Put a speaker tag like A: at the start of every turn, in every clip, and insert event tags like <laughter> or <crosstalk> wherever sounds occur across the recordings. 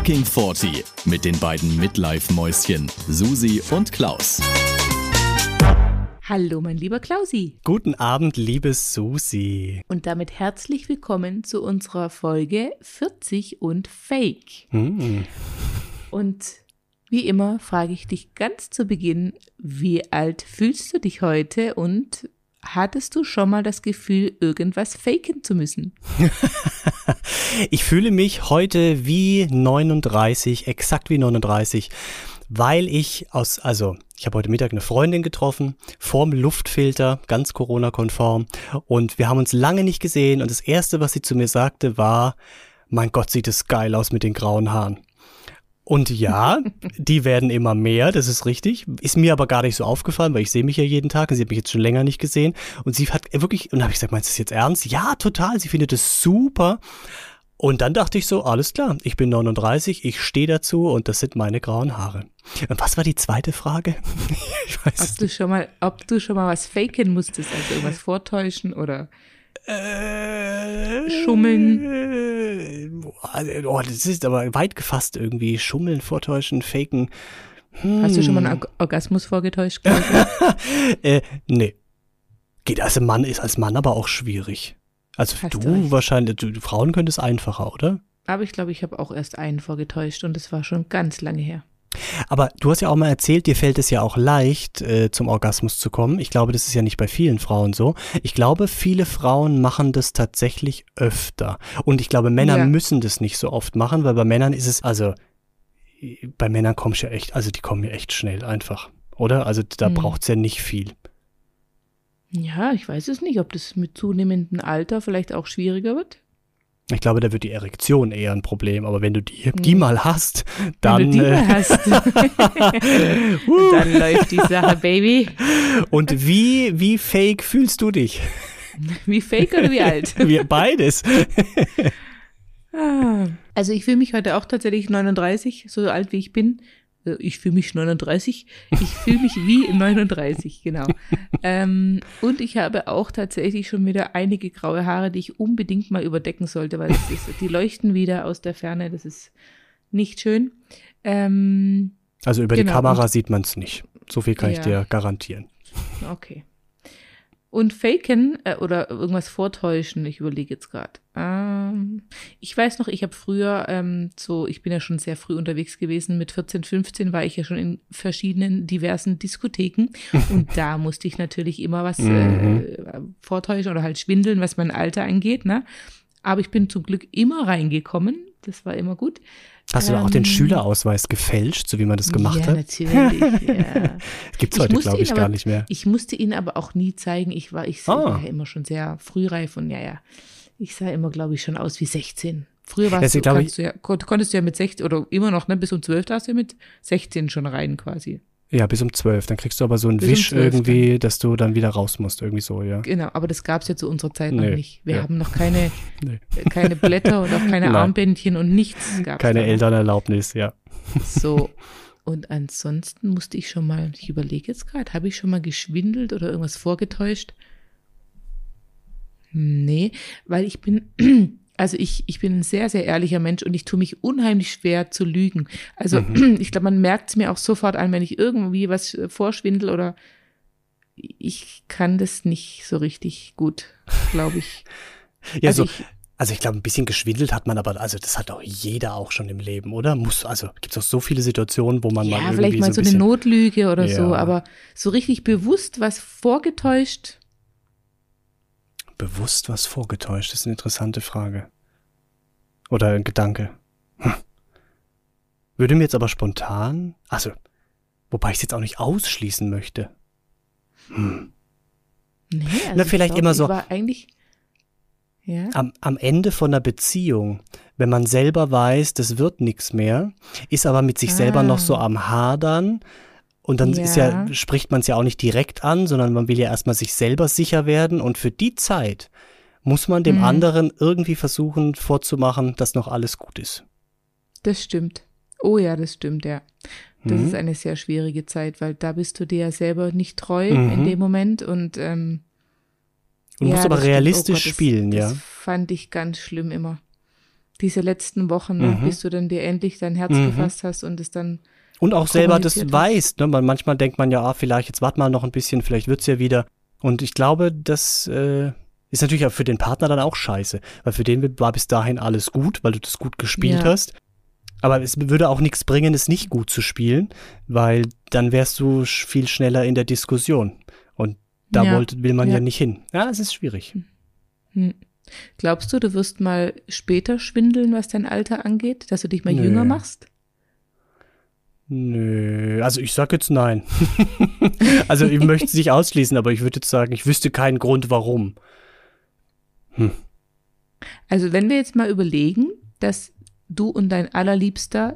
A: Fucking 40 mit den beiden Midlife-Mäuschen Susi und Klaus.
B: Hallo, mein lieber Klausi.
C: Guten Abend, liebe Susi.
B: Und damit herzlich willkommen zu unserer Folge 40 und Fake.
C: Hm.
B: Und wie immer frage ich dich ganz zu Beginn, wie alt fühlst du dich heute und hattest du schon mal das Gefühl, irgendwas faken zu müssen? <laughs>
C: ich fühle mich heute wie 39, exakt wie 39, weil ich aus, also ich habe heute Mittag eine Freundin getroffen, vorm Luftfilter, ganz Corona-konform, und wir haben uns lange nicht gesehen und das Erste, was sie zu mir sagte, war, mein Gott, sieht es geil aus mit den grauen Haaren. Und ja, die werden immer mehr, das ist richtig. Ist mir aber gar nicht so aufgefallen, weil ich sehe mich ja jeden Tag und sie hat mich jetzt schon länger nicht gesehen. Und sie hat wirklich, und habe ich gesagt, meinst du das jetzt ernst? Ja, total, sie findet es super. Und dann dachte ich so, alles klar, ich bin 39, ich stehe dazu und das sind meine grauen Haare. Und was war die zweite Frage? <laughs>
B: ich weiß ob du schon mal, ob du schon mal was faken musstest, also irgendwas vortäuschen oder äh, Schummeln.
C: Oh, das ist aber weit gefasst irgendwie. Schummeln, vortäuschen, faken.
B: Hm. Hast du schon mal einen Orgasmus vorgetäuscht? <laughs>
C: äh, nee. Geht als Mann, ist als Mann aber auch schwierig. Also Hast du, du wahrscheinlich, du, Frauen können es einfacher, oder?
B: Aber ich glaube, ich habe auch erst einen vorgetäuscht und das war schon ganz lange her.
C: Aber du hast ja auch mal erzählt, dir fällt es ja auch leicht, äh, zum Orgasmus zu kommen. Ich glaube, das ist ja nicht bei vielen Frauen so. Ich glaube, viele Frauen machen das tatsächlich öfter. Und ich glaube, Männer ja. müssen das nicht so oft machen, weil bei Männern ist es, also bei Männern kommst du ja echt, also die kommen ja echt schnell einfach, oder? Also da hm. braucht es ja nicht viel.
B: Ja, ich weiß es nicht, ob das mit zunehmendem Alter vielleicht auch schwieriger wird.
C: Ich glaube, da wird die Erektion eher ein Problem, aber wenn du die, die mal hast, dann.
B: Wenn du die äh, mal hast, <laughs> <laughs> dann läuft die Sache, Baby.
C: Und wie, wie fake fühlst du dich?
B: Wie fake oder wie alt? <laughs>
C: Wie beides.
B: Ah. Also ich fühle mich heute auch tatsächlich 39, so alt wie ich bin. Äh, ich fühle mich 39. Ich fühle mich wie <laughs> 39, genau. ähm, und ich habe auch tatsächlich schon wieder einige graue Haare, die ich unbedingt mal überdecken sollte, weil ist, die leuchten wieder aus der Ferne. Das ist nicht schön. Ähm,
C: also über genau, die Kamera sieht man es nicht. So viel kann ja. ich dir garantieren.
B: Okay. Und faken äh, oder irgendwas vortäuschen, ich überlege jetzt gerade. Ähm, ich weiß noch, ich habe früher ähm, so, ich bin ja schon sehr früh unterwegs gewesen, mit 14, 15 war ich ja schon in verschiedenen diversen Diskotheken und da musste ich natürlich immer was mhm. äh, vortäuschen oder halt schwindeln, was mein Alter angeht, ne? Aber ich bin zum Glück immer reingekommen, das war immer gut.
C: Hast du ähm, auch den ähm, Schülerausweis gefälscht, so wie man das gemacht
B: ja,
C: hat?
B: Natürlich, ja. <laughs>
C: Gibt es heute, glaube ich,
B: aber,
C: gar nicht mehr.
B: Ich musste ihn aber auch nie zeigen. Ich war, ich ah. war ja immer schon sehr frühreif und ja, ja. Ich sah immer, glaube ich, schon aus wie 16. Früher warst du, ich, du ja, konntest du ja mit 16 oder immer noch, ne, bis um 12 darfst du ja mit 16 schon rein quasi.
C: Ja, bis um zwölf. Dann kriegst du aber so einen bis Wisch um irgendwie, dass du dann wieder raus musst, irgendwie so, ja.
B: Genau, aber das gab es ja zu unserer Zeit nee, noch nicht. Wir ja. haben noch keine, <laughs> nee. keine Blätter und auch keine <laughs> Armbändchen und nichts
C: gab Keine Elternerlaubnis, ja.
B: So. <laughs> Und ansonsten musste ich schon mal, ich überlege jetzt gerade, habe ich schon mal geschwindelt oder irgendwas vorgetäuscht? Nee, weil ich bin <clears throat> also ich, ich bin ein sehr, sehr ehrlicher Mensch und ich tue mich unheimlich schwer zu lügen. Also mhm. <clears throat> ich glaube, man merkt es mir auch sofort an, wenn ich irgendwie was äh, vorschwindel oder ich kann das nicht so richtig gut, glaube ich.
C: ja, also so. Ich, also ich glaube, ein bisschen geschwindelt hat man, aber also das hat auch jeder auch schon im Leben, oder? Muss, also gibt es auch so viele Situationen, wo man
B: ja,
C: mal irgendwie
B: vielleicht mal
C: so,
B: so eine Notlüge oder ja. so, aber so richtig bewusst was vorgetäuscht
C: bewusst was vorgetäuscht? Das ist eine interessante Frage. Oder ein Gedanke. Hm. Würde mir jetzt aber spontan, also, wobei ich es jetzt auch nicht ausschließen möchte. Hm.
B: Nee, also
C: Na, vielleicht glaub, immer so.
B: Eigentlich, ja.
C: am, am Ende von einer Beziehung, wenn man selber weiß, das wird nichts mehr, ist aber mit sich ah. selber noch so ah. am Hadern, und dann ja. ist ja, spricht man es ja auch nicht direkt an, sondern man will ja erstmal sich selber sicher werden. Und für die Zeit muss man dem mhm. anderen irgendwie versuchen vorzumachen, dass noch alles gut ist.
B: Das stimmt. Oh ja, das stimmt, ja. Das mhm. ist eine sehr schwierige Zeit, weil da bist du dir ja selber nicht treu mhm. in dem Moment und ähm,
C: Du ja, musst aber realistisch oh Gott, spielen,
B: das,
C: ja.
B: Das fand ich ganz schlimm immer. Diese letzten Wochen,
C: Mhm.
B: bis du dann dir endlich dein Herz
C: Mhm.
B: gefasst hast und es dann
C: Und auch selber das weiß. Ne? Man, manchmal denkt man ja, ah, vielleicht jetzt wart mal noch ein bisschen, vielleicht wird's ja wieder. Und ich glaube, das äh, ist natürlich auch für den Partner dann auch scheiße, weil für den war bis dahin alles gut, weil du das gut gespielt
B: Ja.
C: hast. Aber es würde auch nichts bringen, es nicht gut zu spielen, weil dann wärst du viel schneller in der Diskussion. Und da
B: Ja.
C: wollte, will man ja.
B: Ja.
C: nicht hin. Ja, es ist schwierig.
B: Hm. Glaubst du, du wirst mal später schwindeln, was dein Alter angeht, dass du dich mal
C: Nö.
B: jünger machst?
C: Nö, also ich sag jetzt nein. <laughs> also ich möchte es nicht ausschließen, aber ich würde jetzt sagen, ich wüsste keinen Grund, warum.
B: Also wenn wir jetzt mal überlegen, dass du und dein allerliebster,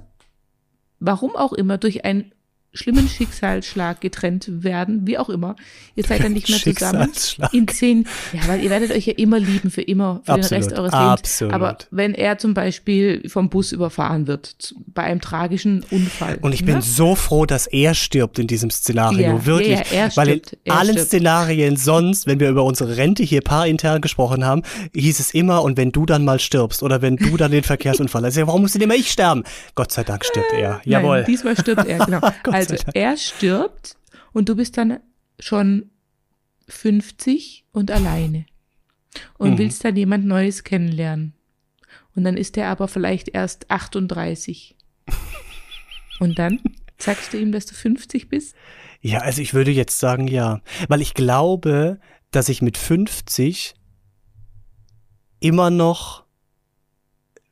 B: warum auch immer, durch einen schlimmen Schicksalsschlag getrennt werden, wie auch immer, ihr seid dann nicht mehr zusammen. <laughs> In zehn, ja, weil ihr werdet euch ja immer lieben für immer, für
C: Absolut,
B: den Rest eures Lebens.
C: absolut.
B: Aber wenn er zum Beispiel vom Bus überfahren wird, bei einem tragischen Unfall.
C: Und ich bin
B: ne?
C: so froh, dass er stirbt in diesem Szenario,
B: Ja,
C: wirklich.
B: ja, er
C: Weil in
B: er
C: allen
B: stirbt.
C: Szenarien sonst, wenn wir über unsere Rente hier paarintern gesprochen haben, hieß es immer, und wenn du dann mal stirbst oder wenn du dann den <laughs> Verkehrsunfall hast, ja, warum muss denn immer ich sterben? Gott sei Dank stirbt er. Jawohl.
B: Nein, diesmal stirbt er, genau. <laughs> also er stirbt und du bist dann schon 50 und alleine und
C: Mhm.
B: willst dann jemand Neues kennenlernen. Und dann ist er aber vielleicht erst 38. Und dann sagst du ihm, dass du 50 bist?
C: Ja, also ich würde jetzt sagen ja. Weil ich glaube, dass ich mit 50 immer noch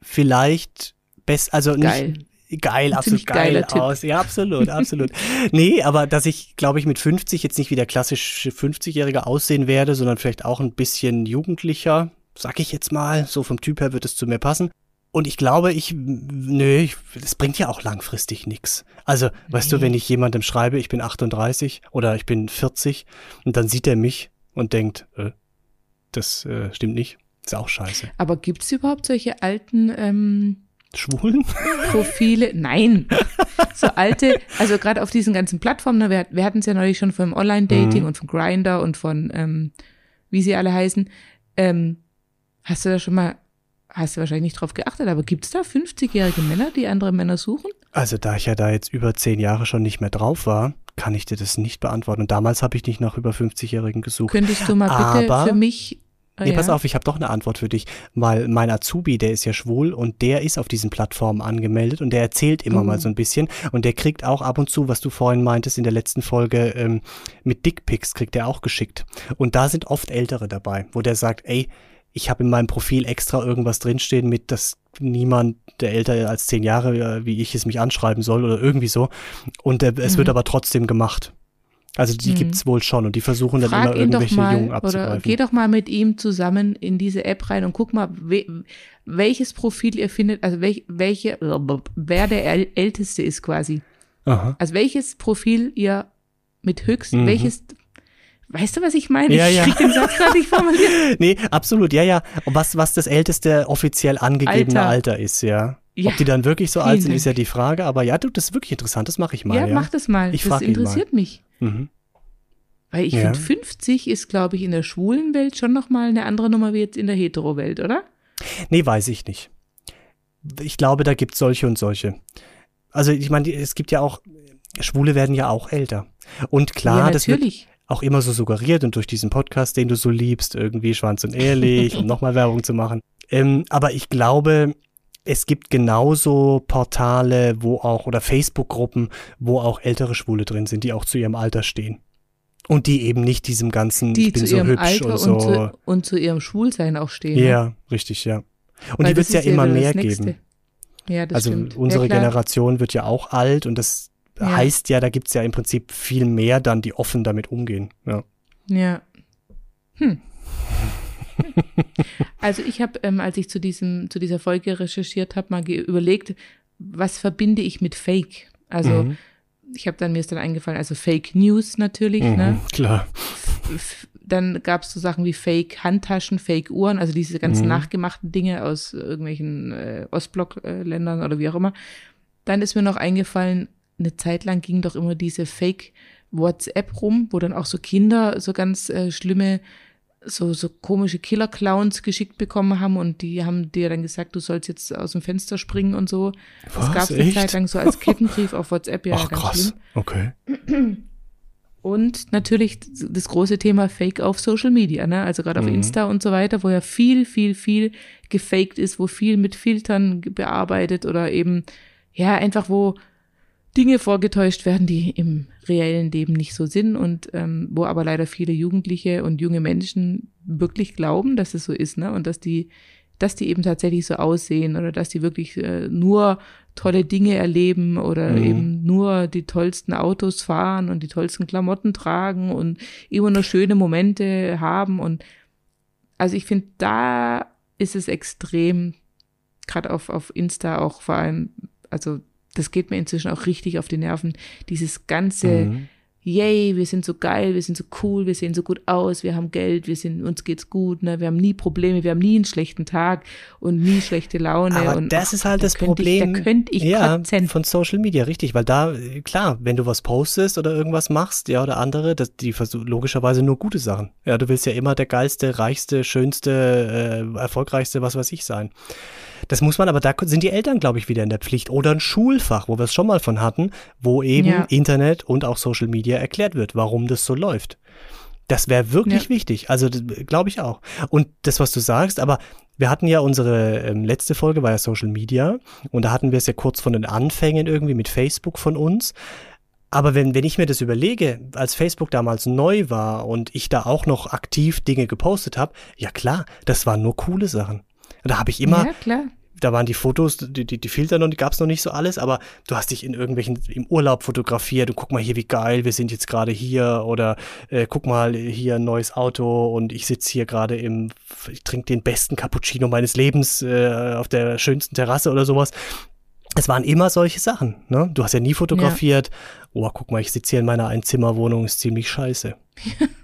C: vielleicht best, also nicht
B: Geil.
C: absolut geil
B: Tipp.
C: aus. Ja, absolut, absolut. <laughs> nee, aber dass ich, glaube ich, mit 50 jetzt nicht wie der klassische 50-Jährige aussehen werde, sondern vielleicht auch ein bisschen jugendlicher, sag ich jetzt mal. So vom Typ her wird es zu mir passen. Und ich glaube, ich, nö, ich, das bringt ja auch langfristig nichts. Also, weißt du,
B: Nee.
C: wenn ich jemandem schreibe, ich bin 38 oder ich bin 40 und dann sieht er mich und denkt, äh, das äh, stimmt nicht, ist auch scheiße.
B: Aber gibt es überhaupt solche alten ähm,
C: Schwulen?
B: Profile? Nein. <laughs> So alte, also gerade auf diesen ganzen Plattformen, ne, wir, wir hatten es ja neulich schon vom Online-Dating
C: Mhm.
B: und von Grinder und von, ähm, wie sie alle heißen. Ähm, hast du da schon mal, hast du wahrscheinlich nicht drauf geachtet, aber gibt es da 50-jährige Männer, die andere Männer suchen?
C: Also, da ich ja da jetzt über zehn Jahre schon nicht mehr drauf war, kann ich dir das nicht beantworten. Und damals habe ich nicht nach über 50-Jährigen gesucht.
B: Könntest du mal bitte
C: Aber-
B: für mich.
C: Nee,
B: ja.
C: pass auf, ich habe doch eine Antwort für dich. Weil mein Azubi, der ist ja schwul und der ist auf diesen Plattformen angemeldet und der erzählt immer
B: Oh.
C: mal so ein bisschen. Und der kriegt auch ab und zu, was du vorhin meintest in der letzten Folge, ähm, mit Dickpics kriegt er auch geschickt. Und da sind oft Ältere dabei, wo der sagt, ey, ich habe in meinem Profil extra irgendwas drinstehen mit, dass niemand, der älter als zehn Jahre äh, wie ich es mich anschreiben soll oder irgendwie so. Und äh, es
B: Mhm.
C: wird aber trotzdem gemacht. Also die
B: Mhm.
C: gibt's wohl schon und die versuchen dann
B: Frag
C: immer irgendwelche
B: mal
C: Jungen
B: oder
C: abzugreifen.
B: geh doch mal mit ihm zusammen in diese App rein und guck mal, we, welches Profil ihr findet, also welch, welche, wer der äl- Älteste ist quasi.
C: Aha.
B: Also welches Profil ihr mit höchst,
C: Mhm.
B: welches, weißt du, was ich meine?
C: Ja,
B: ich
C: ja.
B: krieg den Satz gerade nicht formuliert. <laughs>
C: Nee, absolut, ja, ja. Und was, was das älteste offiziell angegebene Alter,
B: Alter.
C: ist, ja.
B: Ja,
C: Ob die dann wirklich so alt sind,
B: Dank.
C: ist ja die Frage. Aber ja, du, das ist wirklich interessant, das mache ich mal.
B: ja,
C: Ja,
B: mach das mal.
C: Ich
B: das
C: frag ihn mal.
B: interessiert mich.
C: Mhm.
B: Weil ich
C: Ja.
B: finde, 50 ist, glaube ich, in der schwulen Welt schon nochmal eine andere Nummer wie jetzt in der hetero-Welt, oder?
C: Nee, weiß ich nicht. Ich glaube, da gibt es solche und solche. Also, ich meine, es gibt ja auch, Schwule werden ja auch älter. Und klar,
B: ja,
C: das wird auch immer so suggeriert und durch diesen Podcast, den du so liebst, irgendwie schwanz und ehrlich, um nochmal Werbung zu machen. Ähm, aber ich glaube, es gibt genauso Portale, wo auch, oder Facebook-Gruppen, wo auch ältere Schwule drin sind, die auch zu ihrem Alter stehen. Und die eben nicht diesem ganzen,
B: die
C: ich bin so hübsch
B: Alter
C: und
B: und,
C: so.
B: zu, und zu ihrem Schwulsein auch stehen. ne?
C: ja, richtig, ja. Und
B: Weil
C: die wird es ja immer mehr geben.
B: Ja, das
C: also
B: stimmt.
C: unsere
B: ja.
C: Generation wird ja auch alt und das
B: Ja.
C: heißt ja, da gibt es ja im Prinzip viel mehr dann, die offen damit umgehen. Ja.
B: Ja. Hm. Also ich habe, ähm, als ich zu diesem, zu dieser Folge recherchiert habe, mal überlegt, was verbinde ich mit Fake? Also
C: Mhm.
B: ich habe dann mir ist dann eingefallen, also Fake News natürlich, ne?
C: Mhm, klar.
B: F- Dann gab es so Sachen wie Fake Handtaschen, Fake Uhren, also diese ganzen
C: Mhm.
B: nachgemachten Dinge aus irgendwelchen äh, Ostblock-Ländern oder wie auch immer. Dann ist mir noch eingefallen, eine Zeit lang ging doch immer diese Fake WhatsApp rum, wo dann auch so Kinder so ganz äh, schlimme so, so komische Killer-Clowns geschickt bekommen haben und die haben dir dann gesagt, du sollst jetzt aus dem Fenster springen und so.
C: Was,
B: das gab es eine? Zeit lang so als Kettenbrief auf WhatsApp, ja,
C: Ach,
B: ganz
C: krass.
B: schlimm.
C: Okay.
B: Und natürlich das große Thema Fake auf Social Media, ne? Also gerade auf
C: Mhm.
B: Insta und so weiter, wo ja viel, viel, viel gefaked ist, wo viel mit Filtern bearbeitet oder eben, ja, einfach wo Dinge vorgetäuscht werden, die im reellen Leben nicht so sind und ähm, wo aber leider viele Jugendliche und junge Menschen wirklich glauben, dass es so ist, ne? Und dass die, dass die eben tatsächlich so aussehen oder dass die wirklich äh, nur tolle Dinge erleben oder
C: Mhm.
B: eben nur die tollsten Autos fahren und die tollsten Klamotten tragen und immer nur schöne Momente haben und also ich finde, da ist es extrem, gerade auf, auf Insta auch vor allem, also das geht mir inzwischen auch richtig auf die Nerven, dieses ganze,
C: Mhm.
B: yay, wir sind so geil, wir sind so cool, wir sehen so gut aus, wir haben Geld, wir sind, uns geht's gut, ne, wir haben nie Probleme, wir haben nie einen schlechten Tag und nie schlechte Laune.
C: Aber
B: und,
C: das
B: ach,
C: ist halt
B: da
C: das Problem.
B: Ich, da könnte ich
C: ja,
B: kotzen.
C: von Social Media, richtig, weil da, klar, wenn du was postest oder irgendwas machst, ja, oder andere, das, die versuchen logischerweise nur gute Sachen. Ja, du willst ja immer der geilste, reichste, schönste, äh, erfolgreichste, was weiß ich sein. Das muss man, aber da sind die Eltern, glaube ich, wieder in der Pflicht. Oder ein Schulfach, wo wir es schon mal von hatten, wo eben
B: Ja.
C: Internet und auch Social Media erklärt wird, warum das so läuft. Das wäre wirklich
B: Ja.
C: wichtig. Also glaube ich auch. Und das, was du sagst, aber wir hatten ja unsere ähm, letzte Folge war ja Social Media und da hatten wir es ja kurz von den Anfängen irgendwie mit Facebook von uns. Aber wenn, wenn ich mir das überlege, als Facebook damals neu war und ich da auch noch aktiv Dinge gepostet habe, ja klar, das waren nur coole Sachen. Da habe ich immer,
B: ja, klar.
C: da waren die Fotos, die, die, die Filter noch, die gab es noch nicht so alles, aber du hast dich in irgendwelchen, im Urlaub fotografiert und guck mal hier, wie geil, wir sind jetzt gerade hier oder äh, guck mal hier ein neues Auto und ich sitze hier gerade im, ich trinke den besten Cappuccino meines Lebens äh, auf der schönsten Terrasse oder sowas. Es waren immer solche Sachen, ne? Du hast ja nie fotografiert, oh, guck mal, ich sitze hier in meiner Einzimmerwohnung, ist ziemlich scheiße. <laughs>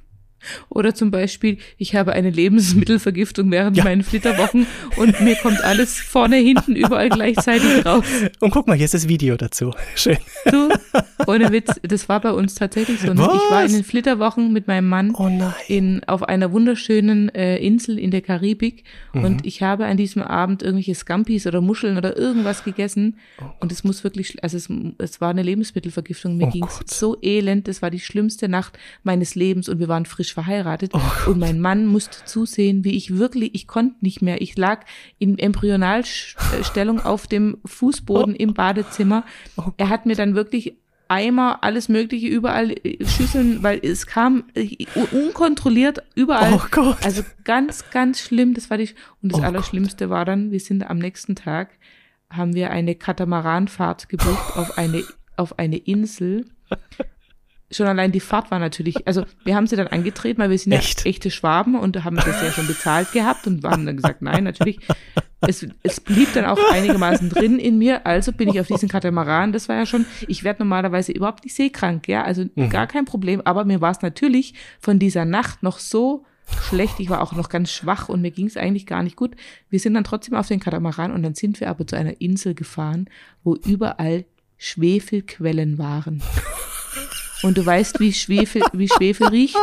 B: Oder zum Beispiel, ich habe eine Lebensmittelvergiftung während
C: Ja.
B: meinen Flitterwochen und mir kommt alles vorne, hinten, überall gleichzeitig raus.
C: Und guck mal, hier ist das Video dazu. Schön.
B: Du, ohne Witz, das war bei uns tatsächlich so. Ne? Ich war in den Flitterwochen mit meinem Mann
C: Oh
B: in, auf einer wunderschönen äh, Insel in der Karibik
C: Mhm.
B: und ich habe an diesem Abend irgendwelche Scampis oder Muscheln oder irgendwas gegessen und es muss wirklich, also es, es war eine Lebensmittelvergiftung, mir
C: Oh
B: ging's
C: Gott.
B: so elend, das war die schlimmste Nacht meines Lebens und wir waren frisch verheiratet
C: Oh
B: und mein Mann musste zusehen, wie ich wirklich, ich konnte nicht mehr, ich lag in Embryonalstellung auf dem Fußboden im Badezimmer.
C: Oh
B: Er hat mir dann wirklich Eimer, alles Mögliche, überall äh, Schüsseln, weil es kam unkontrolliert überall.
C: Oh Gott.
B: Also ganz, ganz schlimm. Das war die, und das
C: Oh
B: Allerschlimmste war dann, wir sind am nächsten Tag, haben wir eine Katamaranfahrt gebucht auf eine, auf eine Insel. Schon allein die Fahrt war natürlich, also wir haben sie dann angetreten, weil wir sind
C: Echt?
B: ja echte Schwaben und haben das ja schon bezahlt gehabt und haben dann gesagt, nein, natürlich. Es, es blieb dann auch einigermaßen drin in mir, also bin ich auf diesen Katamaran. Das war ja schon, ich werde normalerweise überhaupt nicht seekrank, ja, also gar kein Problem, aber mir war es natürlich von dieser Nacht noch so schlecht, ich war auch noch ganz schwach und mir ging es eigentlich gar nicht gut. Wir sind dann trotzdem auf den Katamaran und dann sind wir aber zu einer Insel gefahren, wo überall Schwefelquellen waren. Und du weißt, wie Schwefel, wie Schwefel riecht?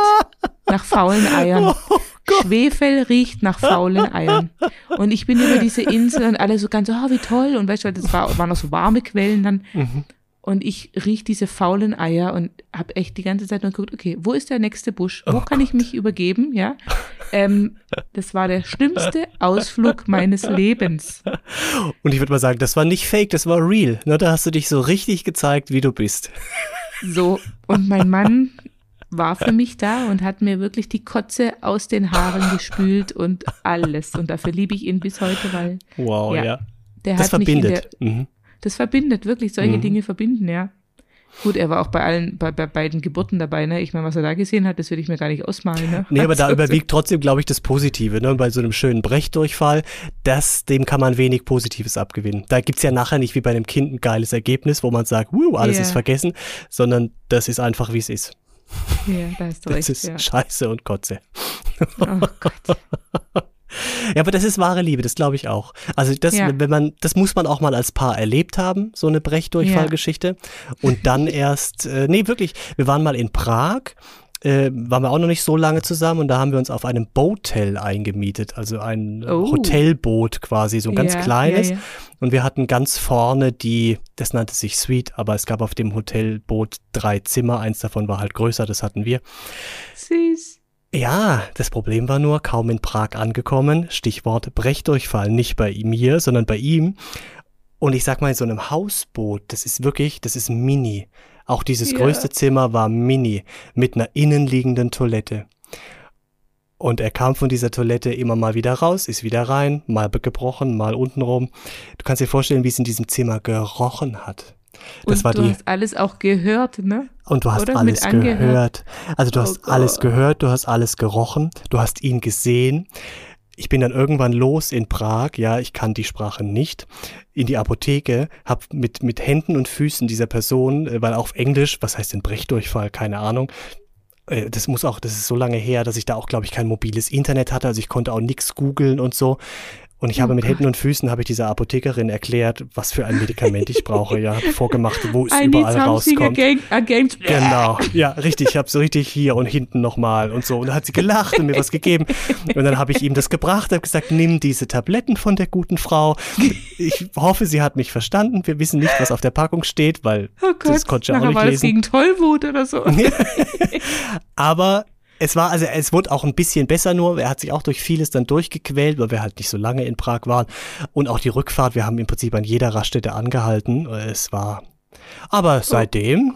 B: Nach faulen Eiern. Schwefel riecht nach faulen Eiern. Und ich bin über diese Insel und alle so ganz, oh, wie toll. Und weißt du, das war, waren noch so warme Quellen dann. Und ich riech diese faulen Eier und habe echt die ganze Zeit nur geguckt, okay, wo ist der nächste Busch? Wo kann ich mich übergeben? Ja, ähm, das war der schlimmste Ausflug meines Lebens.
C: Und ich würde mal sagen, das war nicht fake, das war real. Ne, da hast du dich so richtig gezeigt, wie du bist.
B: So, und mein Mann war für mich da und hat mir wirklich die Kotze aus den Haaren gespült und alles. Und dafür liebe ich ihn bis heute, weil
C: Wow, ja.
B: Ja. der
C: Das
B: hat mich in der,
C: verbindet. Mhm.
B: das verbindet wirklich, solche
C: Mhm.
B: Dinge verbinden, ja. Gut, er war auch bei allen, bei, bei beiden Geburten dabei, ne? Ich meine, was er da gesehen hat, das würde ich mir gar nicht ausmalen, ne?
C: Nee, aber da <laughs> überwiegt trotzdem, glaube ich, das Positive. Ne? Bei so einem schönen Brechdurchfall, das, dem kann man wenig Positives abgewinnen. Da gibt's ja nachher nicht wie bei einem Kind ein geiles Ergebnis, wo man sagt, wuh, alles
B: Ja.
C: ist vergessen, sondern das ist einfach, wie es ist.
B: Ja, da hast du
C: Das
B: recht,
C: ist
B: ja.
C: Scheiße und Kotze.
B: Oh Gott. <laughs>
C: Ja, aber das ist wahre Liebe, das glaube ich auch. Also das,
B: Ja.
C: wenn man, das muss man auch mal als Paar erlebt haben, so eine Brechdurchfallgeschichte. Und dann <laughs> erst, äh, nee, wirklich, wir waren mal in Prag äh, waren wir auch noch nicht so lange zusammen und da haben wir uns auf einem Boatel eingemietet, also ein
B: Oh.
C: Hotelboot quasi, so ein ganz
B: Ja,
C: kleines.
B: ja, ja.
C: Und wir hatten ganz vorne die, das nannte sich Suite, aber es gab auf dem Hotelboot drei Zimmer, eins davon war halt größer, das hatten wir.
B: Süß.
C: Ja, das Problem war nur, kaum in Prag angekommen, Stichwort Brechdurchfall, nicht bei mir, sondern bei ihm. Und ich sag mal, in so einem Hausboot, das ist wirklich, das ist mini. Auch dieses
B: Ja.
C: größte Zimmer war mini, mit einer innenliegenden Toilette. Und er kam von dieser Toilette immer mal wieder raus, ist wieder rein, mal gebrochen, mal untenrum. Du kannst dir vorstellen, wie es in diesem Zimmer gerochen hat. Das
B: Und
C: war
B: du
C: die,
B: hast alles auch gehört, ne?
C: und du hast
B: Oder?
C: alles
B: Mit angehört.
C: gehört. Also du
B: Oh
C: hast alles
B: Gott.
C: gehört, du hast alles gerochen, du hast ihn gesehen. Ich bin dann irgendwann los in Prag, ja, ich kann die Sprache nicht, in die Apotheke, hab mit, mit Händen und Füßen dieser Person, äh, weil auf Englisch, was heißt denn Brechdurchfall, keine Ahnung, äh, das muss auch, das ist so lange her, dass ich da auch, glaube ich, kein mobiles Internet hatte, also ich konnte auch nichts googeln und so. Und ich habe
B: Oh
C: mit
B: Gott.
C: Händen und Füßen habe ich dieser Apothekerin erklärt, was für ein Medikament ich brauche, ja, vorgemacht, wo es
B: I
C: überall rauskommt.
B: again, against
C: Genau, ja, richtig. Ich habe so richtig hier und hinten nochmal und so. Und da hat sie gelacht und mir was gegeben. Und dann habe ich ihm das gebracht, habe gesagt, nimm diese Tabletten von der guten Frau. Ich hoffe, sie hat mich verstanden. Wir wissen nicht, was auf der Packung steht, weil
B: Oh Gott,
C: das konnte ich auch nicht
B: war das
C: lesen.
B: gegen Tollwut oder so. <laughs>
C: Aber es war, also es wurde auch ein bisschen besser nur. Er hat sich auch durch vieles dann durchgequält, weil wir halt nicht so lange in Prag waren. Und auch die Rückfahrt, wir haben im Prinzip an jeder Raststätte angehalten. Es war, aber seitdem,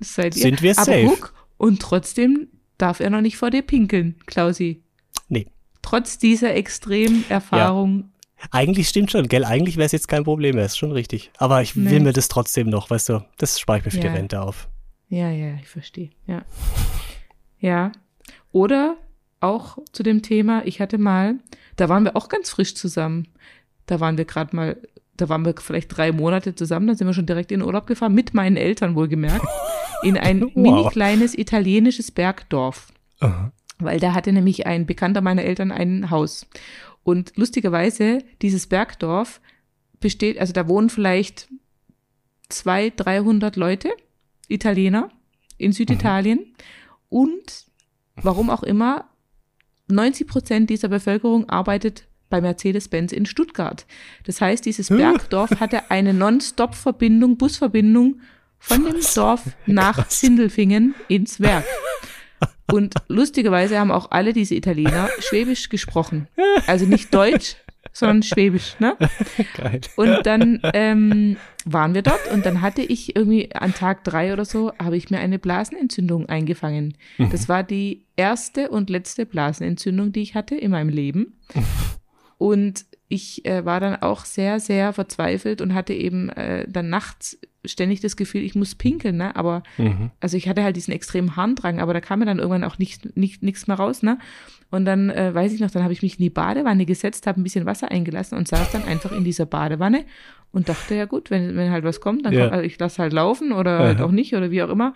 B: Seid ihr.
C: Sind wir safe.
B: guck, und trotzdem darf er noch nicht vor dir pinkeln, Klausi.
C: nee.
B: Trotz dieser extremen Erfahrung.
C: Eigentlich stimmt schon, gell? Eigentlich wäre es jetzt kein Problem mehr, ist schon richtig. Aber ich
B: Nee.
C: will mir das trotzdem noch, weißt du, das spare ich mir für die
B: Ja.
C: Rente auf.
B: Ja, ja, ich verstehe. Ja. Ja. Oder auch zu dem Thema, ich hatte mal, da waren wir auch ganz frisch zusammen. Da waren wir gerade mal, da waren wir vielleicht drei Monate zusammen, da sind wir schon direkt in den Urlaub gefahren, mit meinen Eltern wohlgemerkt, <laughs> in ein
C: Wow.
B: mini kleines italienisches Bergdorf. weil da hatte nämlich ein Bekannter meiner Eltern ein Haus. Und lustigerweise, dieses Bergdorf besteht, also da wohnen vielleicht zwei, 300 Leute, Italiener in Süditalien. Und warum auch immer, 90 Prozent dieser Bevölkerung arbeitet bei Mercedes-Benz in Stuttgart. Das heißt, dieses Bergdorf hatte eine Non-Stop-Verbindung, Busverbindung von dem? Dorf nach
C: Krass.
B: Sindelfingen ins Werk. Und lustigerweise haben auch alle diese Italiener Schwäbisch gesprochen. Also nicht Deutsch, sondern Schwäbisch. Ne? <laughs>
C: Geil.
B: Und dann ähm, waren wir dort und dann hatte ich irgendwie an Tag drei oder so, habe ich mir eine Blasenentzündung eingefangen. Das war die erste und letzte Blasenentzündung, die ich hatte in meinem Leben. <laughs> Und ich äh, war dann auch sehr, sehr verzweifelt und hatte eben äh, dann nachts ständig das Gefühl, ich muss pinkeln, ne? Aber
C: Mhm.
B: also ich hatte halt diesen extremen Harndrang, aber da kam mir dann irgendwann auch nicht, nicht, nichts mehr raus, ne? Und dann äh, weiß ich noch, dann habe ich mich in die Badewanne gesetzt, habe ein bisschen Wasser eingelassen und saß dann einfach in dieser Badewanne und dachte, ja gut, wenn, wenn halt was kommt, dann
C: Ja.
B: kommt, also ich lasse halt laufen oder halt
C: Aha.
B: auch nicht oder wie auch immer.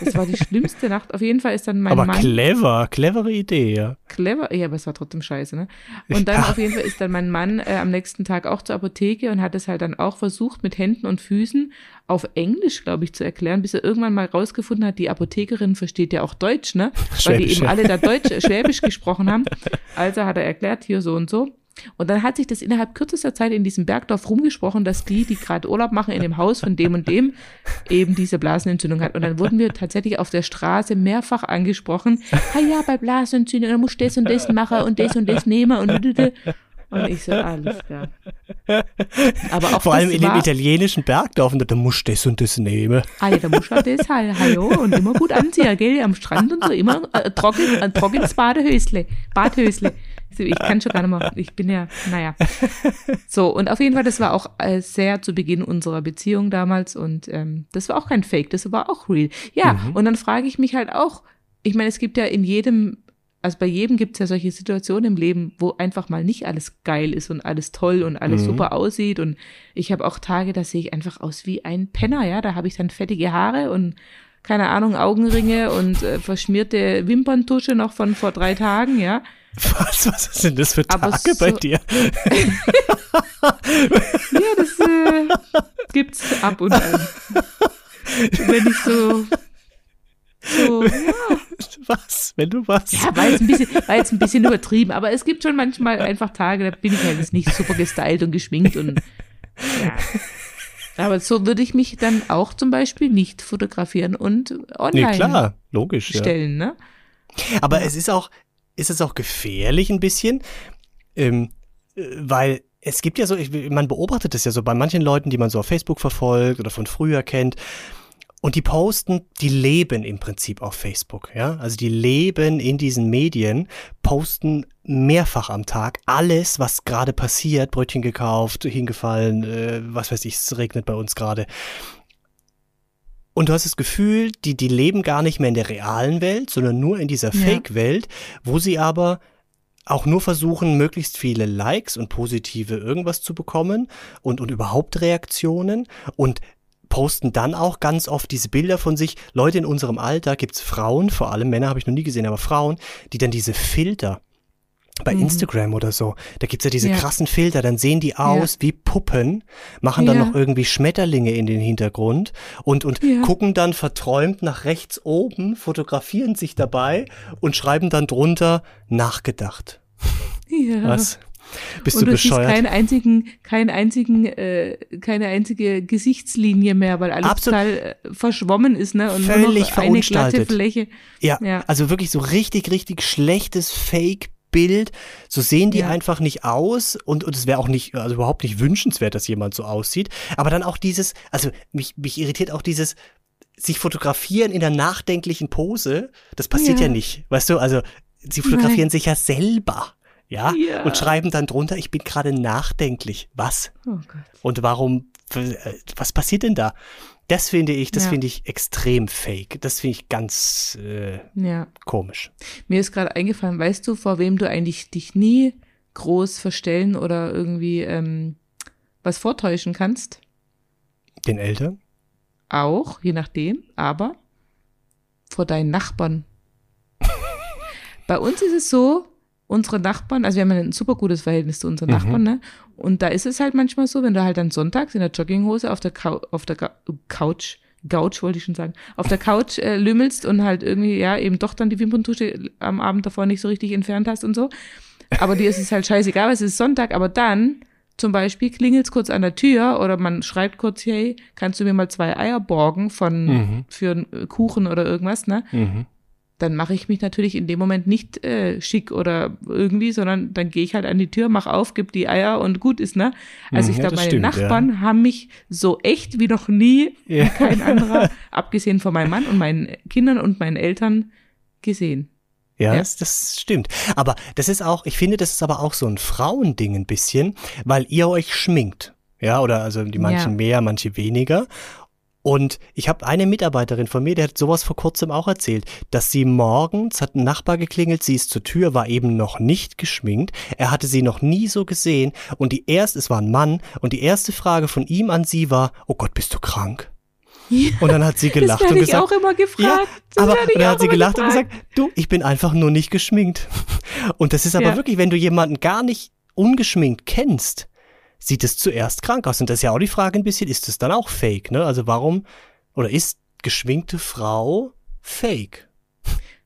B: Das war die schlimmste <laughs> Nacht. Auf jeden Fall ist dann mein
C: Aber
B: Mann
C: clever, clevere Idee, ja.
B: clever, ja, aber es war trotzdem scheiße, ne? Und dann
C: Ja. <laughs>
B: auf jeden Fall ist dann mein Mann äh, am nächsten Tag auch zur Apotheke und hat es halt dann auch versucht, mit Händen und Füßen auf Englisch, glaube ich, zu erklären, bis er irgendwann mal rausgefunden hat, die Apothekerin versteht ja auch Deutsch, ne? Weil die eben alle da Deutsch, <laughs> Schwäbisch gesprochen haben. Also hat er erklärt, hier so und so. Und dann hat sich das innerhalb kürzester Zeit in diesem Bergdorf rumgesprochen, dass die, die gerade Urlaub machen in dem Haus von dem und dem, eben diese Blasenentzündung hat. Und dann wurden wir tatsächlich auf der Straße mehrfach angesprochen. Ah ja, bei Blasenentzündung, da musst du das und das machen und das und das nehmen und und ich so, alles klar. Aber auch
C: Vor allem in dem
B: war,
C: italienischen Bergdorf, und da musst du das und das nehmen.
B: Ah ja, da musst du halt das halt, hallo, und immer gut anziehen, gell, am Strand und so, immer äh, trocken, ein trockenes Badehösle, Badhösle. Ich kann schon gar nicht mehr, ich bin ja, naja. So, und auf jeden Fall, das war auch äh, sehr zu Beginn unserer Beziehung damals und ähm, das war auch kein Fake, das war auch real. Ja,
C: Mhm.
B: und dann frage ich mich halt auch, ich meine, es gibt ja in jedem, also bei jedem gibt es ja solche Situationen im Leben, wo einfach mal nicht alles geil ist und alles toll und alles
C: Mhm.
B: super aussieht. Und ich habe auch Tage, da sehe ich einfach aus wie ein Penner, ja. Da habe ich dann fettige Haare und keine Ahnung, Augenringe und äh, verschmierte Wimperntusche noch von vor drei Tagen, ja.
C: Was, was sind das für
B: Aber
C: Tage bei
B: so-
C: dir? <laughs>
B: Ja, das äh, gibt's ab und an. Wenn ich so, so so. Ja.
C: Was? Wenn du was?
B: Ja, war jetzt, ein bisschen, war jetzt ein bisschen übertrieben, aber es gibt schon manchmal einfach Tage, da bin ich halt jetzt nicht super gestylt und geschminkt und ja. Aber so würde ich mich dann auch zum Beispiel nicht fotografieren und online
C: nee, klar, logisch.
B: stellen,
C: ja.
B: ne?
C: Aber ja. es ist auch, ist es auch gefährlich ein bisschen, ähm, äh, weil es gibt ja so, man beobachtet es ja so bei manchen Leuten, die man so auf Facebook verfolgt oder von früher kennt. Und die posten, die leben im Prinzip auf Facebook, ja. Also die leben in diesen Medien, posten mehrfach am Tag alles, was gerade passiert, Brötchen gekauft, hingefallen, äh, was weiß ich, es regnet bei uns gerade. Und du hast das Gefühl, die, die leben gar nicht mehr in der realen Welt, sondern nur in dieser Fake-Welt, wo sie aber auch nur versuchen, möglichst viele Likes und positive irgendwas zu bekommen und, und überhaupt Reaktionen und posten dann auch ganz oft diese Bilder von sich. Leute in unserem Alter gibt's Frauen, vor allem Männer habe ich noch nie gesehen, aber Frauen, die dann diese Filter bei mhm. Instagram oder so, da gibt's ja diese ja. krassen Filter, dann sehen die aus ja. wie Puppen, machen dann ja. noch irgendwie Schmetterlinge in den Hintergrund und, und gucken dann verträumt nach rechts oben, fotografieren sich dabei und schreiben dann drunter nachgedacht.
B: Ja.
C: Was? Bist
B: und
C: du, du bescheuert?
B: keinen einzigen, keinen einzigen, äh, keine einzige Gesichtslinie mehr, weil alles
C: Absolut.
B: total äh, verschwommen ist, ne? Und
C: Völlig
B: nur noch eine glatte
C: verunstaltet.
B: Fläche.
C: Ja,
B: Ja.
C: also wirklich so richtig, richtig schlechtes Fake. Bild, so sehen die
B: Ja.
C: einfach nicht aus und, und es wäre auch nicht, also überhaupt nicht wünschenswert, dass jemand so aussieht. Aber dann auch dieses, also mich, mich irritiert auch dieses, sich fotografieren in der nachdenklichen Pose, das passiert ja,
B: Ja.
C: nicht, weißt du, also sie fotografieren sich ja selber, ja,
B: Ja.
C: und schreiben dann drunter, ich bin gerade nachdenklich. Was?
B: Oh.
C: Und warum, äh, was passiert denn da? Das finde ich, das
B: Ja.
C: finde ich extrem fake. Das finde ich ganz äh,
B: Ja.
C: komisch.
B: Mir ist gerade eingefallen, weißt du, vor wem du eigentlich dich nie groß verstellen oder irgendwie ähm, was vortäuschen kannst?
C: Den Eltern?
B: Auch, je nachdem, aber vor deinen Nachbarn. <laughs> Bei uns ist es so, unsere Nachbarn, also wir haben ein super gutes Verhältnis zu unseren
C: Mhm.
B: Nachbarn, ne? Und da ist es halt manchmal so, wenn du halt dann sonntags in der Jogginghose auf der, Cou auf der Ga Couch, Couch wollte ich schon sagen, auf der Couch äh, lümmelst und halt irgendwie, ja, eben doch dann die Wimperntusche am Abend davor nicht so richtig entfernt hast und so. Aber dir ist es halt scheißegal, weil es ist Sonntag, aber dann zum Beispiel klingelt's kurz an der Tür oder man schreibt kurz, hey, kannst du mir mal zwei Eier borgen von,
C: Mhm.
B: für einen Kuchen oder irgendwas, ne?
C: Mhm.
B: Dann mache ich mich natürlich in dem Moment nicht äh, schick oder irgendwie, sondern dann gehe ich halt an die Tür, mach auf, gib die Eier und gut ist, ne? Also
C: Mhm,
B: ich
C: ja,
B: glaube, meine
C: stimmt,
B: Nachbarn haben mich so echt wie noch nie <laughs>
C: Ja.
B: kein anderer, abgesehen von meinem Mann und meinen Kindern und meinen Eltern, gesehen.
C: Ja,
B: Ja.
C: Das, das stimmt. Aber das ist auch, ich finde, das ist aber auch so ein Frauending ein bisschen, weil ihr euch schminkt. Ja, oder also die manchen
B: Ja.
C: mehr, manche weniger. Und ich habe eine Mitarbeiterin von mir, die hat sowas vor kurzem auch erzählt, dass sie morgens hat ein Nachbar geklingelt, sie ist zur Tür, war eben noch nicht geschminkt, er hatte sie noch nie so gesehen und die erste, es war ein Mann und die erste Frage von ihm an sie war, oh Gott, bist du krank? Und dann hat sie gelacht
B: das
C: und
B: ich
C: gesagt,
B: auch immer gefragt.
C: ja,
B: das
C: aber
B: werde ich
C: und dann hat sie gelacht und gesagt, du, ich bin einfach nur nicht geschminkt. <laughs> Und das ist aber
B: Ja.
C: wirklich, wenn du jemanden gar nicht ungeschminkt kennst, sieht es zuerst krank aus. Und das ist ja auch die Frage ein bisschen, ist es dann auch fake, ne? Also warum, oder ist geschminkte Frau fake?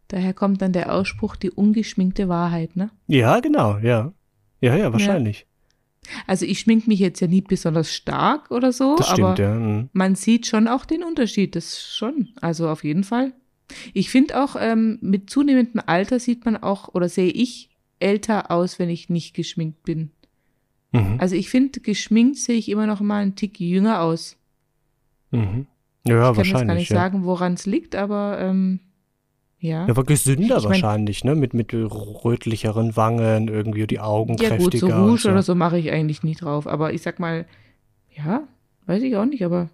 B: Daher kommt dann der Ausspruch, die ungeschminkte Wahrheit, ne?
C: Ja, genau, ja. Ja, ja, wahrscheinlich.
B: Also ich schmink mich jetzt ja nie besonders stark oder so,
C: das
B: aber
C: stimmt, ja. mhm.
B: man sieht schon auch den Unterschied, das schon. Also auf jeden Fall. Ich finde auch, ähm, mit zunehmendem Alter sieht man auch, oder sehe ich älter aus, wenn ich nicht geschminkt bin.
C: Mhm.
B: Also ich finde, geschminkt sehe ich immer noch mal einen Tick jünger aus.
C: Mhm. Ja,
B: ich kann jetzt
C: wahrscheinlich.
B: gar nicht
C: ja.
B: sagen, woran es liegt, aber ähm, ja.
C: Ja, wirklich gesünder
B: Ich mein-
C: wahrscheinlich, ne? Mit, mit rötlicheren Wangen, irgendwie die Augen
B: Ja gut,
C: kräftiger.
B: so
C: und
B: Rouge oder so mache ich eigentlich nie drauf. Aber ich sag mal, ja, weiß ich auch nicht, aber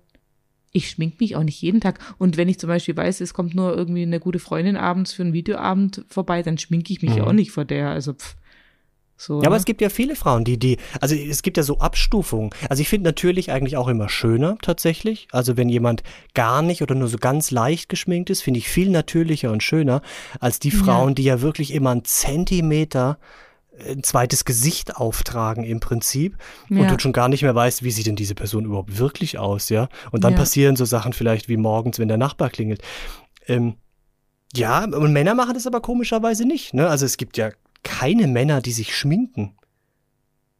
B: ich schmink mich auch nicht jeden Tag. Und wenn ich zum Beispiel weiß, es kommt nur irgendwie eine gute Freundin abends für einen Videoabend vorbei, dann schminke ich mich
C: Mhm.
B: auch nicht vor der. Also pff, so.
C: Ja, aber
B: ne?
C: es gibt ja viele Frauen, die, die, also es gibt ja so Abstufungen. Also ich finde natürlich eigentlich auch immer schöner tatsächlich. Also wenn jemand gar nicht oder nur so ganz leicht geschminkt ist, finde ich viel natürlicher und schöner als die
B: Ja.
C: Frauen, die ja wirklich immer einen Zentimeter äh, ein zweites Gesicht auftragen im Prinzip und
B: Ja.
C: du schon gar nicht mehr weißt, wie sieht denn diese Person überhaupt wirklich aus, ja? Und dann
B: Ja.
C: passieren so Sachen vielleicht wie morgens, wenn der Nachbar klingelt. Ähm, Ja, und Männer machen das aber komischerweise nicht. Ne? Also es gibt ja keine Männer, die sich schminken.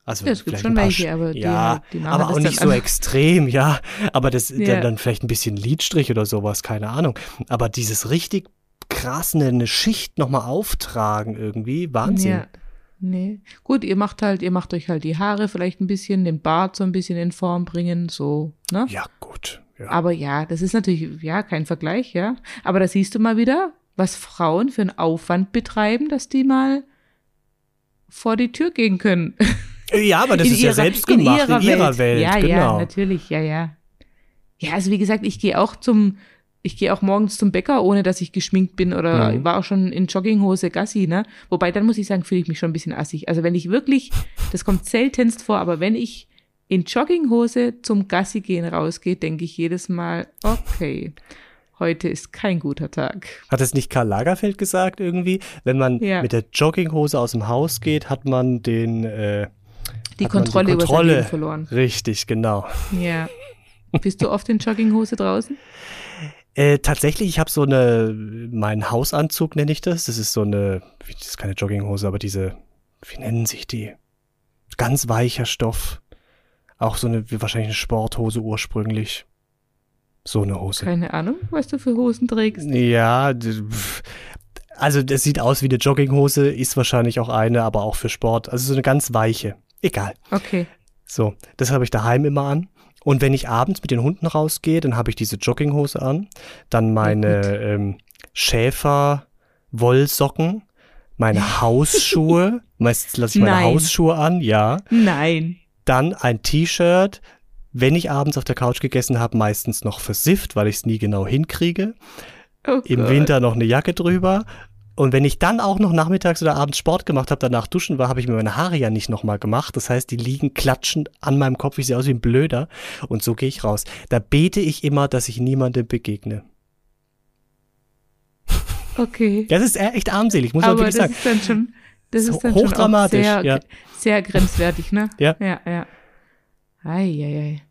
C: Also
B: Ja, es gibt schon welche, aber die
C: ja,
B: die machen
C: aber auch nicht so extrem, ja. Aber das
B: Ja.
C: dann, dann vielleicht ein bisschen Lidstrich oder sowas, keine Ahnung. Aber dieses richtig krass eine, eine Schicht nochmal auftragen irgendwie, Wahnsinn.
B: Ja. Nee. Gut, ihr macht halt, ihr macht euch halt die Haare vielleicht ein bisschen, den Bart so ein bisschen in Form bringen, so, ne?
C: Ja, gut. Ja.
B: Aber ja, das ist natürlich, ja, kein Vergleich, ja. Aber da siehst du mal wieder, was Frauen für einen Aufwand betreiben, dass die mal vor die Tür gehen können.
C: ja, aber das
B: in
C: ist ja
B: ihrer-
C: selbst gemacht in ihrer, Welt.
B: Ja,
C: genau.
B: ja, natürlich, ja, ja. Ja, also wie gesagt, ich gehe auch zum, ich gehe auch morgens zum Bäcker, ohne dass ich geschminkt bin oder
C: Mhm.
B: war auch schon in Jogginghose Gassi, ne? Wobei, dann muss ich sagen, fühle ich mich schon ein bisschen assig. Also wenn ich wirklich, das kommt seltenst vor, aber wenn ich in Jogginghose zum Gassi gehen rausgehe, denke ich jedes Mal, okay, heute ist kein guter Tag.
C: Hat es nicht Karl Lagerfeld gesagt irgendwie? Wenn man
B: Ja.
C: mit der Jogginghose aus dem Haus geht, hat man den äh,
B: Die
C: hat man
B: Kontrolle, über sein
C: Kontrolle.
B: Leben verloren.
C: Richtig, genau.
B: Ja. Bist du oft in Jogginghose draußen?
C: Äh, tatsächlich, ich habe so eine, meinen Hausanzug nenne ich das. Das ist so eine, das ist keine Jogginghose, aber diese, wie nennen sich die? Ganz weicher Stoff. Auch so eine, wie wahrscheinlich eine Sporthose ursprünglich. So eine Hose.
B: Keine Ahnung, was du für Hosen trägst.
C: Ja, also das sieht aus wie eine Jogginghose, ist wahrscheinlich auch eine, aber auch für Sport. Also so eine ganz weiche. Egal.
B: Okay.
C: So, das habe ich daheim immer an. Und wenn ich abends mit den Hunden rausgehe, dann habe ich diese Jogginghose an, dann meine ähm, Schäfer-Wollsocken, meine <laughs> Hausschuhe, meistens lasse ich meine
B: Nein.
C: Hausschuhe an, ja.
B: Nein.
C: Dann ein T-Shirt, wenn ich abends auf der Couch gegessen habe, meistens noch versifft, weil ich es nie genau hinkriege.
B: Oh
C: Im. Winter noch eine Jacke drüber. Und wenn ich dann auch noch nachmittags oder abends Sport gemacht habe, danach duschen war, habe ich mir meine Haare ja nicht nochmal gemacht. Das heißt, die liegen klatschend an meinem Kopf. Ich sehe aus wie ein Blöder. Und so gehe ich raus. Da bete ich immer, dass ich niemandem begegne.
B: Okay.
C: Das ist echt armselig, muss man
B: Aber
C: wirklich
B: das
C: sagen.
B: ist dann schon, das ist dann schon
C: hochdramatisch,
B: sehr,
C: ja.
B: sehr grenzwertig, ne?
C: Ja.
B: Ja, ja. Ei, ei, ei.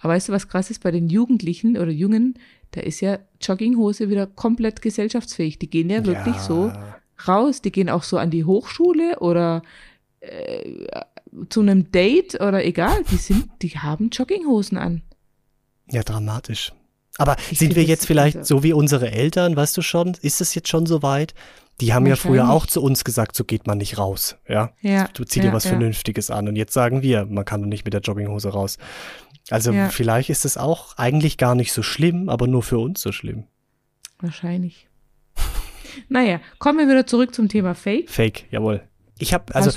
B: Aber weißt du, was krass ist bei den Jugendlichen oder Jungen? Da ist ja Jogginghose wieder komplett gesellschaftsfähig. Die gehen ja wirklich
C: Ja.
B: so raus. Die gehen auch so an die Hochschule oder äh, zu einem Date oder egal. Die sind, die haben Jogginghosen an.
C: Ja, dramatisch. Aber
B: Ich
C: sind wir jetzt vielleicht so wie unsere Eltern, weißt du schon? Ist es jetzt schon so weit? Die haben ja früher auch zu uns gesagt, so geht man nicht raus. Ja,
B: Ja.
C: du zieh
B: ja,
C: dir was
B: ja.
C: Vernünftiges an. Und jetzt sagen wir, man kann doch nicht mit der Jogginghose raus. Also
B: Ja.
C: vielleicht ist es auch eigentlich gar nicht so schlimm, aber nur für uns so schlimm.
B: Wahrscheinlich. <laughs> naja, kommen wir wieder zurück zum Thema Fake.
C: Fake, jawohl. Ich habe, also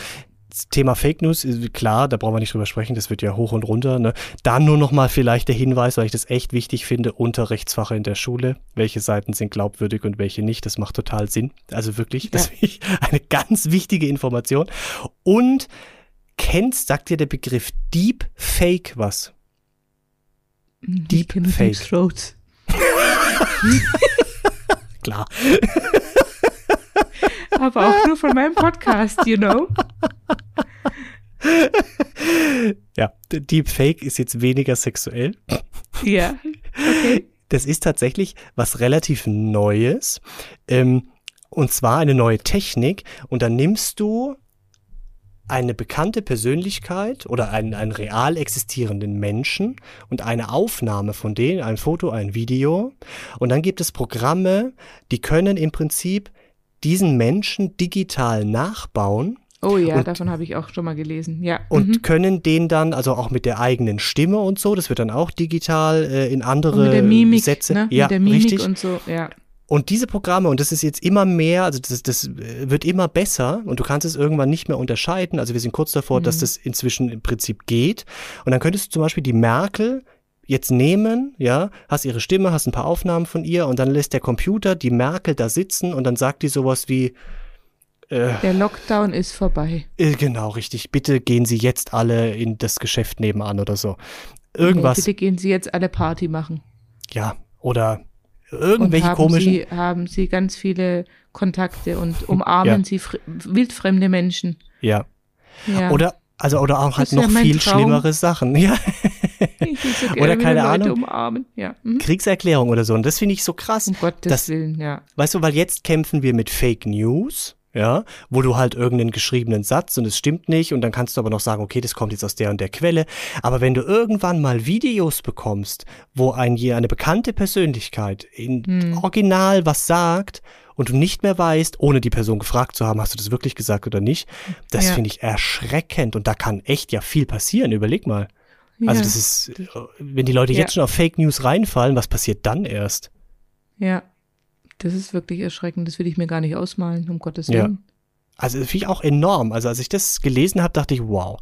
C: Thema Fake News, klar, da brauchen wir nicht drüber sprechen, das wird ja hoch und runter. Ne? Da nur noch mal vielleicht der Hinweis, weil ich das echt wichtig finde, Unterrichtsfache in der Schule. Welche Seiten sind glaubwürdig und welche nicht, das macht total Sinn. Also wirklich, das ist eine ganz wichtige Information. Und kennst, sagt dir der Begriff Deep Fake was?
B: Kenne nur
C: Fake.
B: Deep Throats. <laughs>
C: Klar.
B: Aber auch nur von meinem Podcast, you know? <laughs>
C: Ja, Deep Fake ist jetzt weniger sexuell.
B: Ja. Okay.
C: Das ist tatsächlich was relativ Neues. Ähm, und zwar eine neue Technik. Und dann nimmst du eine bekannte Persönlichkeit oder einen, einen real existierenden Menschen und eine Aufnahme von denen, ein Foto, ein Video. Und dann gibt es Programme, die können im Prinzip diesen Menschen digital nachbauen
B: Oh ja,
C: Und-
B: davon habe ich auch schon mal gelesen. Ja.
C: und
B: mhm.
C: können den dann, also auch mit der eigenen Stimme und so, das wird dann auch digital äh, in andere
B: und mit der Mimik,
C: Sätze.
B: ne?
C: Ja,
B: mit der Mimik
C: richtig.
B: und so, ja.
C: Und diese Programme, und das ist jetzt immer mehr, also das, das äh, wird immer besser und du kannst es irgendwann nicht mehr unterscheiden. Also wir sind kurz davor, dass
B: Mhm.
C: das inzwischen im Prinzip geht. Und dann könntest du zum Beispiel die Merkel jetzt nehmen, ja, hast ihre Stimme, hast ein paar Aufnahmen von ihr und dann lässt der Computer die Merkel da sitzen und dann sagt die sowas wie, äh,
B: Der Lockdown ist vorbei.
C: äh, genau, richtig, bitte gehen Sie jetzt alle in das Geschäft nebenan oder so. Irgendwas,
B: Nee, bitte gehen Sie jetzt alle Party machen.
C: ja, oder
B: Und
C: irgendwelche
B: haben
C: komischen.
B: Sie, haben Sie ganz viele Kontakte und <laughs> umarmen
C: Ja.
B: Sie fr wildfremde Menschen.
C: ja.
B: Ja.
C: Oder Also oder auch halt
B: ja
C: noch
B: mein
C: viel
B: Traum.
C: schlimmere Sachen. <laughs> Ja.
B: So
C: Oder keine Ahnung.
B: umarmen. Ja. Mhm.
C: Kriegserklärung oder so. Und das finde ich so krass.
B: Um Gottes
C: Das-
B: Willen, ja.
C: Weißt du, weil jetzt kämpfen wir mit Fake News, ja, wo du halt irgendeinen geschriebenen Satz und es stimmt nicht und dann kannst du aber noch sagen, okay, das kommt jetzt aus der und der Quelle. Aber wenn du irgendwann mal Videos bekommst, wo ein, je- eine bekannte Persönlichkeit in
B: Hm.
C: Original was sagt und du nicht mehr weißt, ohne die Person gefragt zu haben, hast du das wirklich gesagt oder nicht, das
B: Ja.
C: finde ich erschreckend und da kann echt ja viel passieren. Überleg mal. Also
B: ja.
C: das ist, wenn die Leute
B: Ja.
C: jetzt schon auf Fake News reinfallen, was passiert dann erst?
B: Ja. Das ist wirklich erschreckend. Das will ich mir gar nicht ausmalen, um Gottes
C: Ja.
B: Willen.
C: Also das finde ich auch enorm. Also als ich das gelesen habe, dachte ich, wow,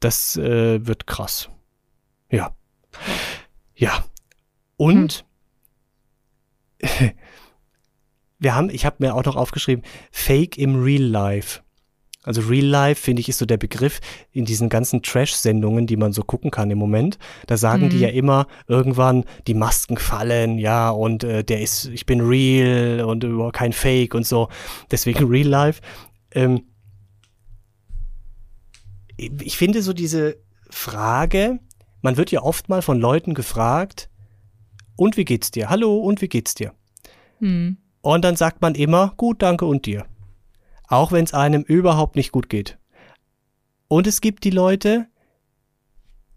C: das äh, wird krass. Ja. Ja. Und <laughs> wir haben, ich habe mir auch noch aufgeschrieben, Fake im Real Life. Also Real Life, finde ich, ist so der Begriff in diesen ganzen Trash-Sendungen, die man so gucken kann im Moment. Da sagen die
B: Mhm.
C: ja immer irgendwann, die Masken fallen, ja, und äh, der ist, ich bin real und äh, kein Fake und so. Deswegen <laughs> Real Life. Ähm, ich finde so diese Frage, man wird ja oft mal von Leuten gefragt, und wie geht's dir? Hallo, und wie geht's dir?
B: Hm.
C: Und dann sagt man immer, gut, danke und dir. Auch wenn es einem überhaupt nicht gut geht. Und es gibt die Leute,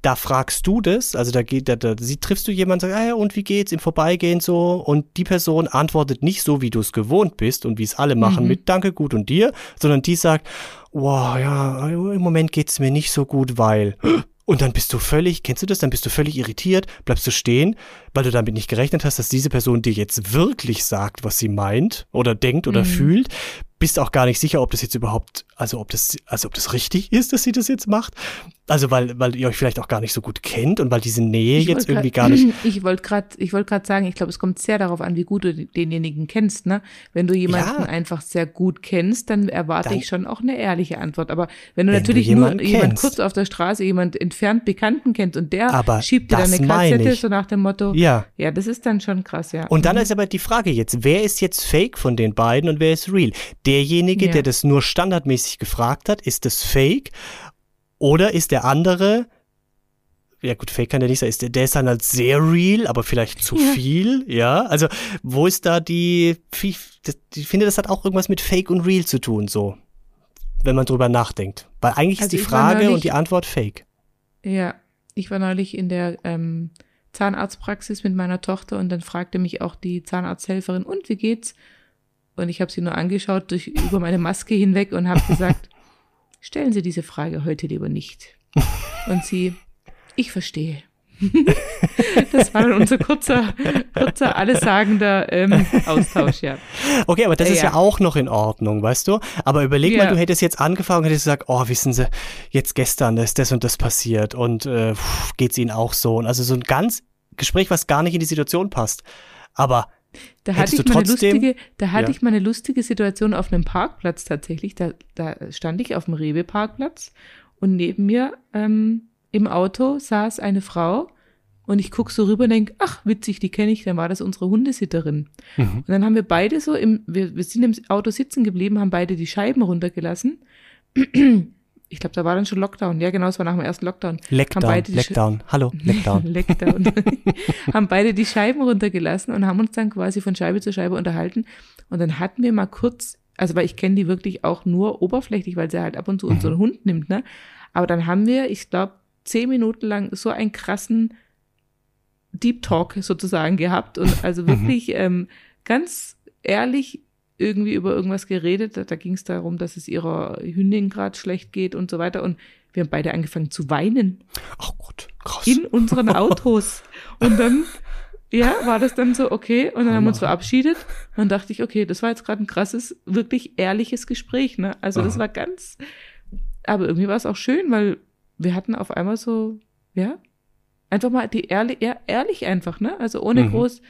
C: da fragst du das, also da geht, da, da sie, triffst du jemanden, sagst, ah ja, und wie geht's im Vorbeigehen so? Und die Person antwortet nicht so, wie du es gewohnt bist und wie es alle machen
B: Mhm.
C: mit Danke, gut und dir, sondern die sagt, wow, ja, im Moment geht's mir nicht so gut, weil. Und dann bist du völlig, kennst du das? Dann bist du völlig irritiert, bleibst du stehen, weil du damit nicht gerechnet hast, dass diese Person dir jetzt wirklich sagt, was sie meint oder denkt oder
B: Mhm.
C: fühlt. Bist auch gar nicht sicher, ob das jetzt überhaupt, also ob das, also ob das richtig ist, dass sie das jetzt macht. Also weil, weil ihr euch vielleicht auch gar nicht so gut kennt und weil diese Nähe
B: Ich
C: jetzt
B: wollt
C: irgendwie
B: grad-
C: gar nicht. <clears throat>
B: Ich wollte gerade, ich wollte gerade sagen, ich glaube, es kommt sehr darauf an, wie gut du denjenigen kennst. Ne? Wenn du jemanden
C: Ja.
B: einfach sehr gut kennst, dann erwarte
C: Dann-
B: ich schon auch eine ehrliche Antwort. Aber wenn du
C: Wenn du
B: natürlich nur
C: jemanden
B: jemand
C: kennst.
B: kurz auf der Straße, jemand entfernt Bekannten kennt und der
C: Aber
B: schiebt dir dann eine Kassette so nach dem Motto,
C: Ja.
B: ja, das ist dann schon krass, ja.
C: Und dann ist aber die Frage jetzt, wer ist jetzt fake von den beiden und wer ist real? Derjenige,
B: Ja.
C: der das nur standardmäßig gefragt hat, ist das fake? Oder ist der andere, ja gut, fake kann der nicht sein, ist der, der ist dann halt sehr real, aber vielleicht zu
B: Ja.
C: viel, ja? Also, wo ist da die, ich finde, das hat auch irgendwas mit fake und real zu tun, so. Wenn man drüber nachdenkt. Weil eigentlich
B: Also
C: ist die Frage
B: neulich-
C: und die Antwort fake.
B: Ja, ich war neulich in der ähm, Zahnarztpraxis mit meiner Tochter und dann fragte mich auch die Zahnarzthelferin, und wie geht's? Und ich habe sie nur angeschaut durch über meine Maske hinweg und habe <laughs> gesagt, stellen Sie diese Frage heute lieber nicht. Und sie, ich verstehe. <laughs> das war dann unser kurzer, kurzer, allessagender ähm, Austausch, ja.
C: Okay, aber das
B: Äh,
C: ist ja
B: ja.
C: auch noch in Ordnung, weißt du? Aber überleg mal,
B: Ja.
C: du hättest jetzt angefangen und hättest gesagt, oh, wissen Sie, jetzt gestern ist das und das passiert und äh, pff, geht's Ihnen auch so? Und also so ein ganz Gespräch, was gar nicht in die Situation passt. Aber
B: Da hatte ich mal
C: trotzdem-
B: lustige, da hatte
C: Ja.
B: ich mal eine lustige Situation auf einem Parkplatz tatsächlich. Da, da stand ich auf dem Rewe-Parkplatz und neben mir ähm, im Auto saß eine Frau und ich guck so rüber und denk, ach witzig, die kenne ich, dann war das unsere Hundesitterin.
C: Mhm.
B: Und dann haben wir beide so im, wir, wir sind im Auto sitzen geblieben, haben beide die Scheiben runtergelassen. Ich glaube, da war dann schon Lockdown. Ja, genau, es war nach dem ersten Lockdown. Sch-
C: Leckdown, hallo, <laughs> Leckdown.
B: Leckdown. <laughs> haben beide die Scheiben runtergelassen und haben uns dann quasi von Scheibe zu Scheibe unterhalten. Und dann hatten wir mal kurz, also weil ich kenne die wirklich auch nur oberflächlich, weil sie halt ab und zu unseren Hund nimmt, ne? Aber dann haben wir, ich glaube, zehn Minuten lang so einen krassen Deep Talk sozusagen gehabt und also wirklich ähm, ganz ehrlich irgendwie über irgendwas geredet. Da, da ging es darum, dass es ihrer Hündin gerade schlecht geht und so weiter. Und wir haben beide angefangen zu weinen
C: Ach Gott, krass.
B: in unseren <laughs> Autos. Und dann, ja, war das dann so, okay, und dann haben wir uns
C: Hammer.
B: verabschiedet. Und dann dachte ich, okay, das war jetzt gerade ein krasses, wirklich ehrliches Gespräch, ne? Also das war ganz, aber irgendwie war es auch schön, weil wir hatten auf einmal so, ja, einfach mal die ehrlich, ehr, ehrlich einfach, ne? Also ohne
C: Mhm.
B: groß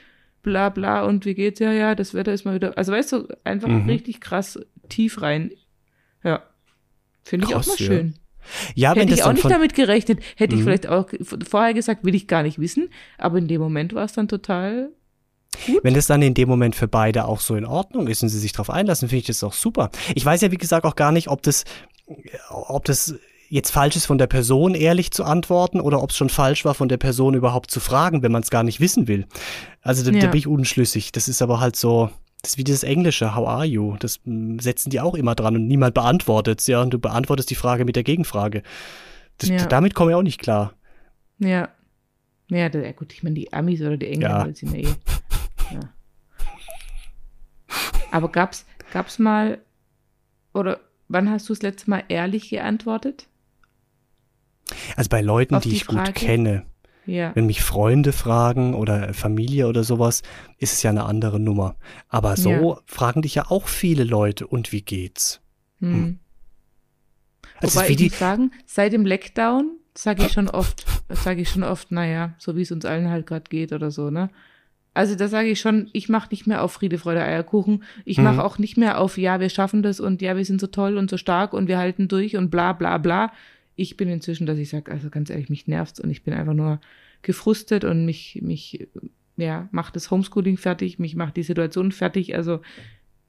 B: bla bla und wie geht's, ja, ja, das Wetter ist mal wieder, also weißt du, einfach
C: Mhm.
B: richtig krass tief rein. Ja. Finde ich auch mal
C: ja.
B: schön.
C: Ja, wenn
B: Hätte
C: das
B: ich auch nicht damit gerechnet. Hätte ich
C: Mhm.
B: vielleicht auch vorher gesagt, will ich gar nicht wissen. Aber in dem Moment war es dann total gut.
C: Wenn das dann in dem Moment für beide auch so in Ordnung ist und sie sich darauf einlassen, finde ich das auch super. Ich weiß ja, wie gesagt, auch gar nicht, ob das, ob das jetzt falsch ist, von der Person ehrlich zu antworten oder ob es schon falsch war, von der Person überhaupt zu fragen, wenn man es gar nicht wissen will. Also da, ja. da bin ich unschlüssig. Das ist aber halt so, das ist wie das Englische, how are you? Das hm, setzen die auch immer dran und niemand beantwortet ja, und du beantwortest die Frage mit der Gegenfrage. Das, ja. Damit komme ich auch nicht klar.
B: Ja. Ja, ja gut, ich meine, die Amis oder die Engländer ja. sind ja eh. Ja. Aber gab's, gab's mal, oder wann hast du das letzte Mal ehrlich geantwortet?
C: Also bei Leuten, Auf die, die ich gut kenne. Ja. Wenn mich Freunde fragen oder Familie oder sowas, ist es ja eine andere Nummer. Aber so ja. fragen dich ja auch viele Leute, und wie geht's? Hm.
B: hm. Also Wobei ich muss sagen, seit dem Lockdown sage ich <coughs> schon oft, sage ich schon oft, naja, so wie es uns allen halt gerade geht oder so, ne? Also da sage ich schon, ich mache nicht mehr auf Friede, Freude, Eierkuchen. Ich mhm. mache auch nicht mehr auf, ja, wir schaffen das und ja, wir sind so toll und so stark und wir halten durch und bla bla bla. Ich bin inzwischen, dass ich sage, also ganz ehrlich, mich nervt's und ich bin einfach nur gefrustet und mich, mich, ja, macht das Homeschooling fertig, mich macht die Situation fertig. Also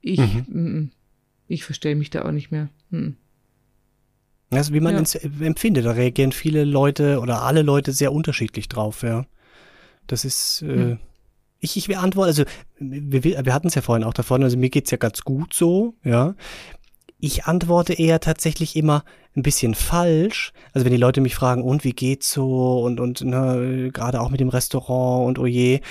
B: ich, mhm. ich verstehe mich da auch nicht mehr. Mhm.
C: Also wie man ja. empfindet, da reagieren viele Leute oder alle Leute sehr unterschiedlich drauf, ja. Das ist, äh, hm. ich, ich beantworte, also wir, wir hatten es ja vorhin auch davon, also mir geht's ja ganz gut so, ja. Ich antworte eher tatsächlich immer ein bisschen falsch. Also wenn die Leute mich fragen, und wie geht's so? Und, und ne, gerade auch mit dem Restaurant und oje, oh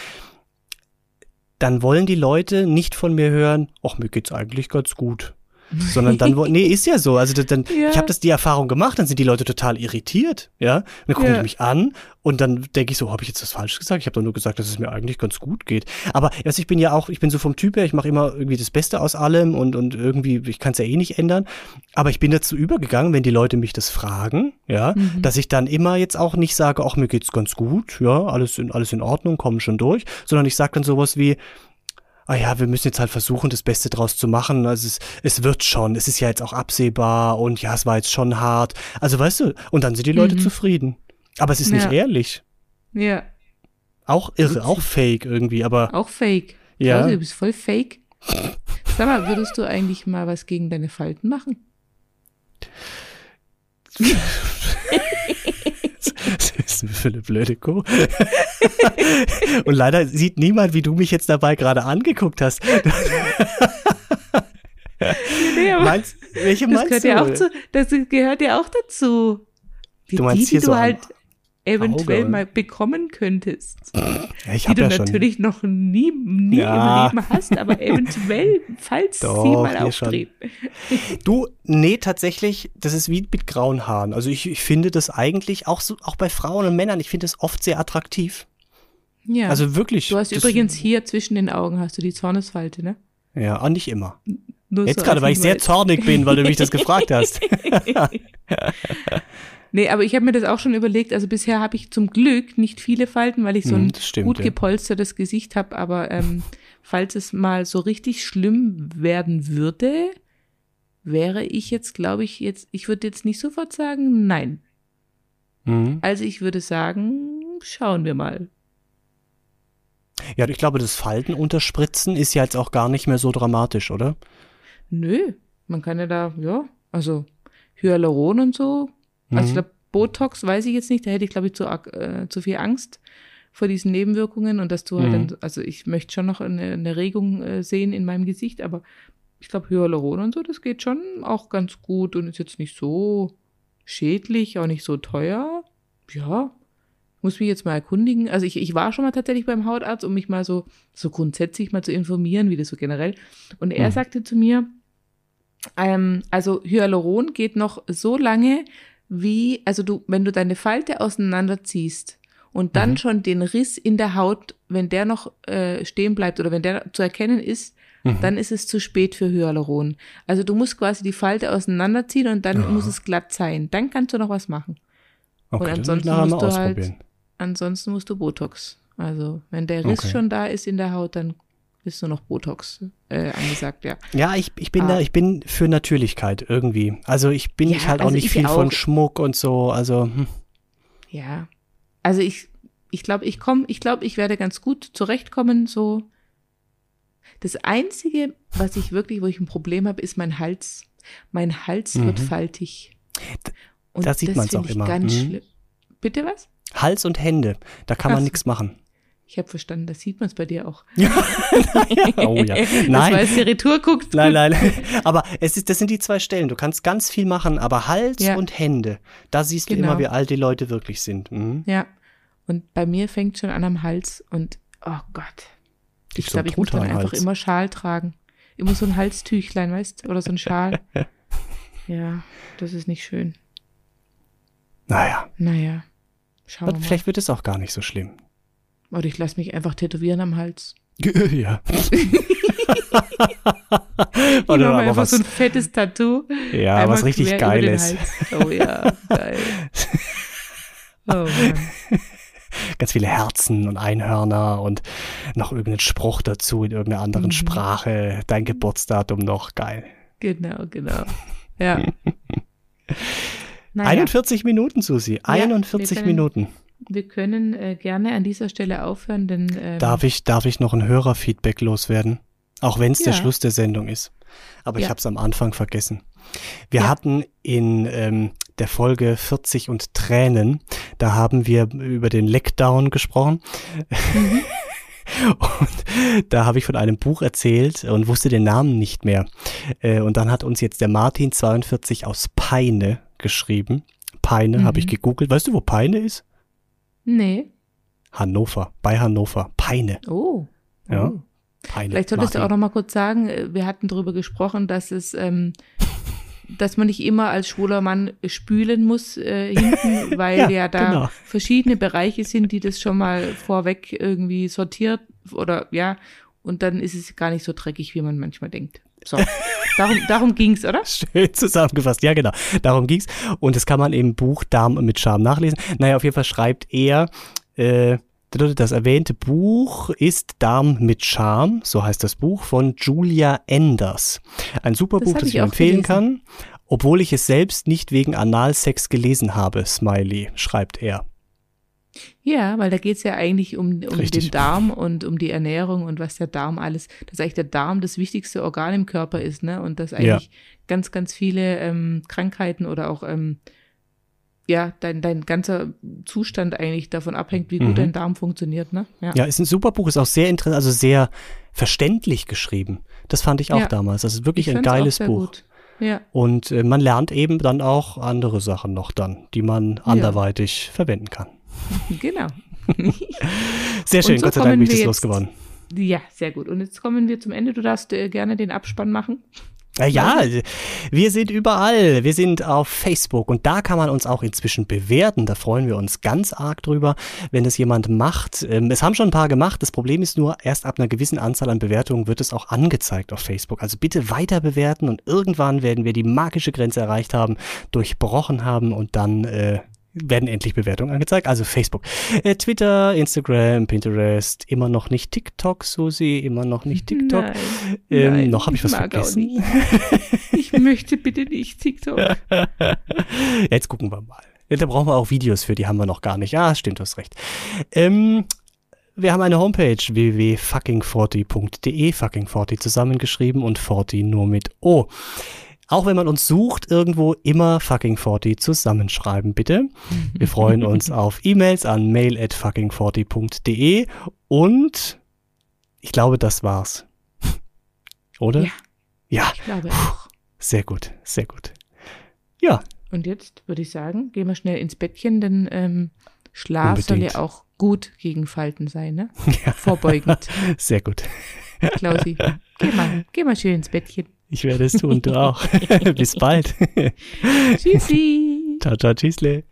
C: dann wollen die Leute nicht von mir hören, ach, mir geht's eigentlich ganz gut sondern dann, <laughs> nee, ist ja so. Also dann, ja. ich habe das die Erfahrung gemacht, dann sind die Leute total irritiert, ja. Und dann gucken ja. die mich an und dann denke ich so, habe ich jetzt was falsch gesagt? Ich habe doch nur gesagt, dass es mir eigentlich ganz gut geht. Aber also ich bin ja auch, ich bin so vom Typ her, ich mache immer irgendwie das Beste aus allem und, und irgendwie, ich kann es ja eh nicht ändern. Aber ich bin dazu übergegangen, wenn die Leute mich das fragen, ja, mhm. dass ich dann immer jetzt auch nicht sage, ach, mir geht's ganz gut, ja, alles in, alles in Ordnung, kommen schon durch, sondern ich sage dann sowas wie, ah ja, wir müssen jetzt halt versuchen, das Beste draus zu machen. Also es, es wird schon, es ist ja jetzt auch absehbar und ja, es war jetzt schon hart. Also weißt du, und dann sind die Leute mhm. zufrieden. Aber es ist nicht ehrlich.
B: Ja.
C: Auch irre, auch fake irgendwie, aber.
B: Auch fake. Ja. Claudia, du bist voll fake. Sag mal, würdest du eigentlich mal was gegen deine Falten machen? <laughs>
C: Ist denn für eine blöde Kuh? Und leider sieht niemand, wie du mich jetzt dabei gerade angeguckt hast.
B: nee, meinst, welche das meinst gehört du? Ja auch zu, das gehört ja auch dazu.
C: Die, du meinst die, die
B: du halt eventuell Auge. mal bekommen könntest.
C: Ja, ich
B: die du
C: ja
B: natürlich
C: schon.
B: noch nie, nie ja. im Leben hast, aber eventuell, <laughs> falls Doch, sie mal auftreten.
C: Du, nee, tatsächlich, das ist wie mit grauen Haaren. Also ich, ich finde das eigentlich auch so, auch bei Frauen und Männern, ich finde das oft sehr attraktiv. Ja. Also wirklich.
B: Du hast übrigens hier zwischen den Augen hast du die Zornesfalte, ne?
C: Ja, auch nicht immer. Nur Jetzt so gerade, weil ich sehr zornig bin, weil du mich das gefragt hast. <laughs> <laughs>
B: Nee, aber ich habe mir das auch schon überlegt. Also bisher habe ich zum Glück nicht viele Falten, weil ich so hm, ein stimmt, gut gepolstertes Gesicht habe. Aber ähm, <laughs> falls es mal so richtig schlimm werden würde, wäre ich jetzt, glaube ich, jetzt, ich würde jetzt nicht sofort sagen, nein. Mhm. Also ich würde sagen, schauen wir mal.
C: Ja, ich glaube, das Falten unterspritzen ist ja jetzt auch gar nicht mehr so dramatisch, oder?
B: Nö, man kann ja da, ja, also Hyaluron und so also ich mhm. glaube, Botox weiß ich jetzt nicht, da hätte ich, glaube ich, zu, äh, zu viel Angst vor diesen Nebenwirkungen und dass du halt mhm. dann, also ich möchte schon noch eine, eine Regung äh, sehen in meinem Gesicht, aber ich glaube, Hyaluron und so, das geht schon auch ganz gut und ist jetzt nicht so schädlich, auch nicht so teuer. Ja, muss mich jetzt mal erkundigen. Also ich, ich war schon mal tatsächlich beim Hautarzt, um mich mal so, so grundsätzlich mal zu informieren, wie das so generell. Und er mhm. sagte zu mir, ähm, also Hyaluron geht noch so lange, wie, also du, wenn du deine Falte auseinanderziehst und dann mhm. schon den Riss in der Haut, wenn der noch äh, stehen bleibt oder wenn der zu erkennen ist, mhm. dann ist es zu spät für Hyaluron. Also du musst quasi die Falte auseinanderziehen und dann ja. muss es glatt sein. Dann kannst du noch was machen. Okay, und ansonsten musst du halt, ansonsten musst du Botox. Also wenn der Riss okay. schon da ist in der Haut, dann ist nur noch Botox äh, angesagt, ja.
C: Ja, ich, ich bin ah. da, ich bin für Natürlichkeit irgendwie. Also ich bin ja, ich halt also auch nicht viel auch. von Schmuck und so, also. Hm.
B: Ja. Also ich, ich glaube, ich komme, ich glaube, ich werde ganz gut zurechtkommen, so. Das Einzige, was ich wirklich, wo ich ein Problem habe, ist mein Hals. Mein Hals mhm. wird faltig. Und
C: Da sieht
B: das
C: man's
B: find
C: auch immer.
B: Ganz
C: Mhm.
B: schlimm. Bitte was?
C: Hals und Hände, da kann man
B: Ach
C: nichts machen.
B: Ich habe verstanden, das sieht man es bei dir auch. <laughs>
C: Oh ja. <laughs> Nein.
B: weiß die Retour guckt.
C: Nein, nein. <laughs> Aber es ist, das sind die zwei Stellen. Du kannst ganz viel machen, aber Hals
B: Ja.
C: und Hände, da siehst du
B: Genau.
C: immer, wie alt die Leute wirklich sind. Mhm.
B: Ja. Und bei mir fängt schon an am Hals und oh Gott. Ich
C: so einen
B: glaube, ich muss dann einfach
C: Truthahnhals?
B: immer Schal tragen. Immer so ein Halstüchlein, weißt Oder so ein Schal. ja, das ist nicht schön.
C: Naja,
B: Naja. Schauen wir
C: aber
B: mal.
C: vielleicht wird es auch gar nicht so schlimm.
B: Oder ich lasse mich einfach tätowieren am Hals. <laughs> <laughs>
C: ja. Oder aber
B: einfach
C: was,
B: so ein fettes Tattoo.
C: ja,
B: Einmal
C: was richtig Geiles.
B: Oh ja, geil. <laughs> Oh Mann.
C: Ganz viele Herzen und Einhörner und noch irgendeinen Spruch dazu in irgendeiner anderen
B: Mhm.
C: Sprache. Dein Geburtsdatum noch. Geil.
B: Genau, genau. Ja. Naja,
C: 41 Minuten, Susi. 41
B: können-
C: Minuten.
B: Wir können äh, gerne an dieser Stelle aufhören, denn ähm,
C: Darf ich, darf ich noch ein Hörerfeedback loswerden? Auch wenn es der
B: Ja.
C: Schluss der Sendung ist. Aber ich
B: Ja.
C: habe es am Anfang vergessen. Wir
B: Ja.
C: hatten in ähm, der Folge 40 und Tränen, da haben wir über den Leckdown gesprochen.
B: Mhm. <laughs>
C: Und da habe ich von einem Buch erzählt und wusste den Namen nicht mehr. Äh, Und dann hat uns jetzt der Martin 42 aus Peine geschrieben. Peine
B: Mhm.
C: habe ich gegoogelt. Weißt du, wo Peine ist?
B: Nee.
C: Hannover, bei Hannover. Peine.
B: Oh.
C: Ja.
B: Oh.
C: Peine.
B: Vielleicht solltest du
C: Martin.
B: auch noch mal kurz sagen, äh, wir hatten darüber gesprochen, dass es, ähm, dass man nicht immer als schwuler Mann spülen muss äh, hinten, <laughs> weil
C: Ja,
B: ja, da
C: genau.
B: verschiedene Bereiche sind, die das schon mal vorweg irgendwie sortiert oder ja, und dann ist es gar nicht so dreckig, wie man manchmal denkt. So, darum, darum ging's, oder? <laughs>
C: Schön zusammengefasst, ja genau. Darum ging's. Und das kann man im Buch Darm mit Charme nachlesen. Naja, auf jeden Fall schreibt er, äh, das erwähnte Buch ist Darm mit Charme, so heißt das Buch, von Julia Enders. Ein super
B: Das
C: Buch, das
B: ich
C: ich empfehlen
B: gelesen.
C: kann, obwohl ich es selbst nicht wegen Analsex gelesen habe, Smiley, schreibt er.
B: Ja, weil da geht's ja eigentlich um, um
C: Richtig.
B: den Darm und um die Ernährung und was der Darm alles, dass eigentlich der Darm das wichtigste Organ im Körper ist, ne? Und dass eigentlich ganz, ganz viele ähm, Krankheiten oder auch ähm, ja, dein, dein ganzer Zustand eigentlich davon abhängt, wie gut
C: Mhm.
B: dein Darm funktioniert, ne? Ja.
C: Ja, ist ein super Buch, ist auch sehr interessant, also sehr verständlich geschrieben. Das fand ich auch
B: Ja.
C: damals. Das ist wirklich
B: Ich
C: ein geiles
B: sehr
C: Buch.
B: Gut. Ja,
C: Und äh, man lernt eben dann auch andere Sachen noch dann, die man anderweitig verwenden kann. <laughs>
B: genau.
C: Sehr schön,
B: so
C: Gott sei Dank bin ich das losgeworden.
B: Ja, sehr gut. Und jetzt kommen wir zum Ende. Du darfst äh, gerne den Abspann machen.
C: Ja, ja, wir sind überall. Wir sind auf Facebook und da kann man uns auch inzwischen bewerten. Da freuen wir uns ganz arg drüber, wenn es jemand macht. Ähm, Es haben schon ein paar gemacht. Das Problem ist nur, erst ab einer gewissen Anzahl an Bewertungen wird es auch angezeigt auf Facebook. Also bitte weiter bewerten und irgendwann werden wir die magische Grenze erreicht haben, durchbrochen haben und dann äh, werden endlich Bewertungen angezeigt. Also Facebook, äh, Twitter, Instagram, Pinterest, immer noch nicht TikTok, Susi, immer noch nicht TikTok.
B: Nein,
C: Ähm,
B: nein,
C: noch habe ich was vergessen. <laughs>
B: Ich möchte bitte nicht TikTok.
C: Jetzt gucken wir mal. Da brauchen wir auch Videos für, die haben wir noch gar nicht. Ja, stimmt, du hast recht. Ähm, wir haben eine Homepage www.fucking40.de, fucking40 zusammengeschrieben und 40 nur mit O. Auch wenn man uns sucht, irgendwo immer fucking40 zusammenschreiben, bitte. Wir freuen uns <laughs> auf E-Mails an mail at fucking40.de und ich glaube, das war's. <laughs> Oder?
B: Ja.
C: Ja,
B: Ich glaube auch.
C: sehr gut, sehr gut. Ja,
B: Und jetzt würde ich sagen, gehen wir schnell ins Bettchen, denn ähm, Schlaf soll
C: Unbedingt.
B: ja auch gut gegen Falten sein, ne? <laughs>
C: Ja.
B: Vorbeugend.
C: sehr gut.
B: Klausi, geh mal, geh mal schön ins Bettchen.
C: Ich werde es tun, du auch. <laughs> Bis bald.
B: Tschüssi. <laughs>
C: ciao, ciao, tschüssle.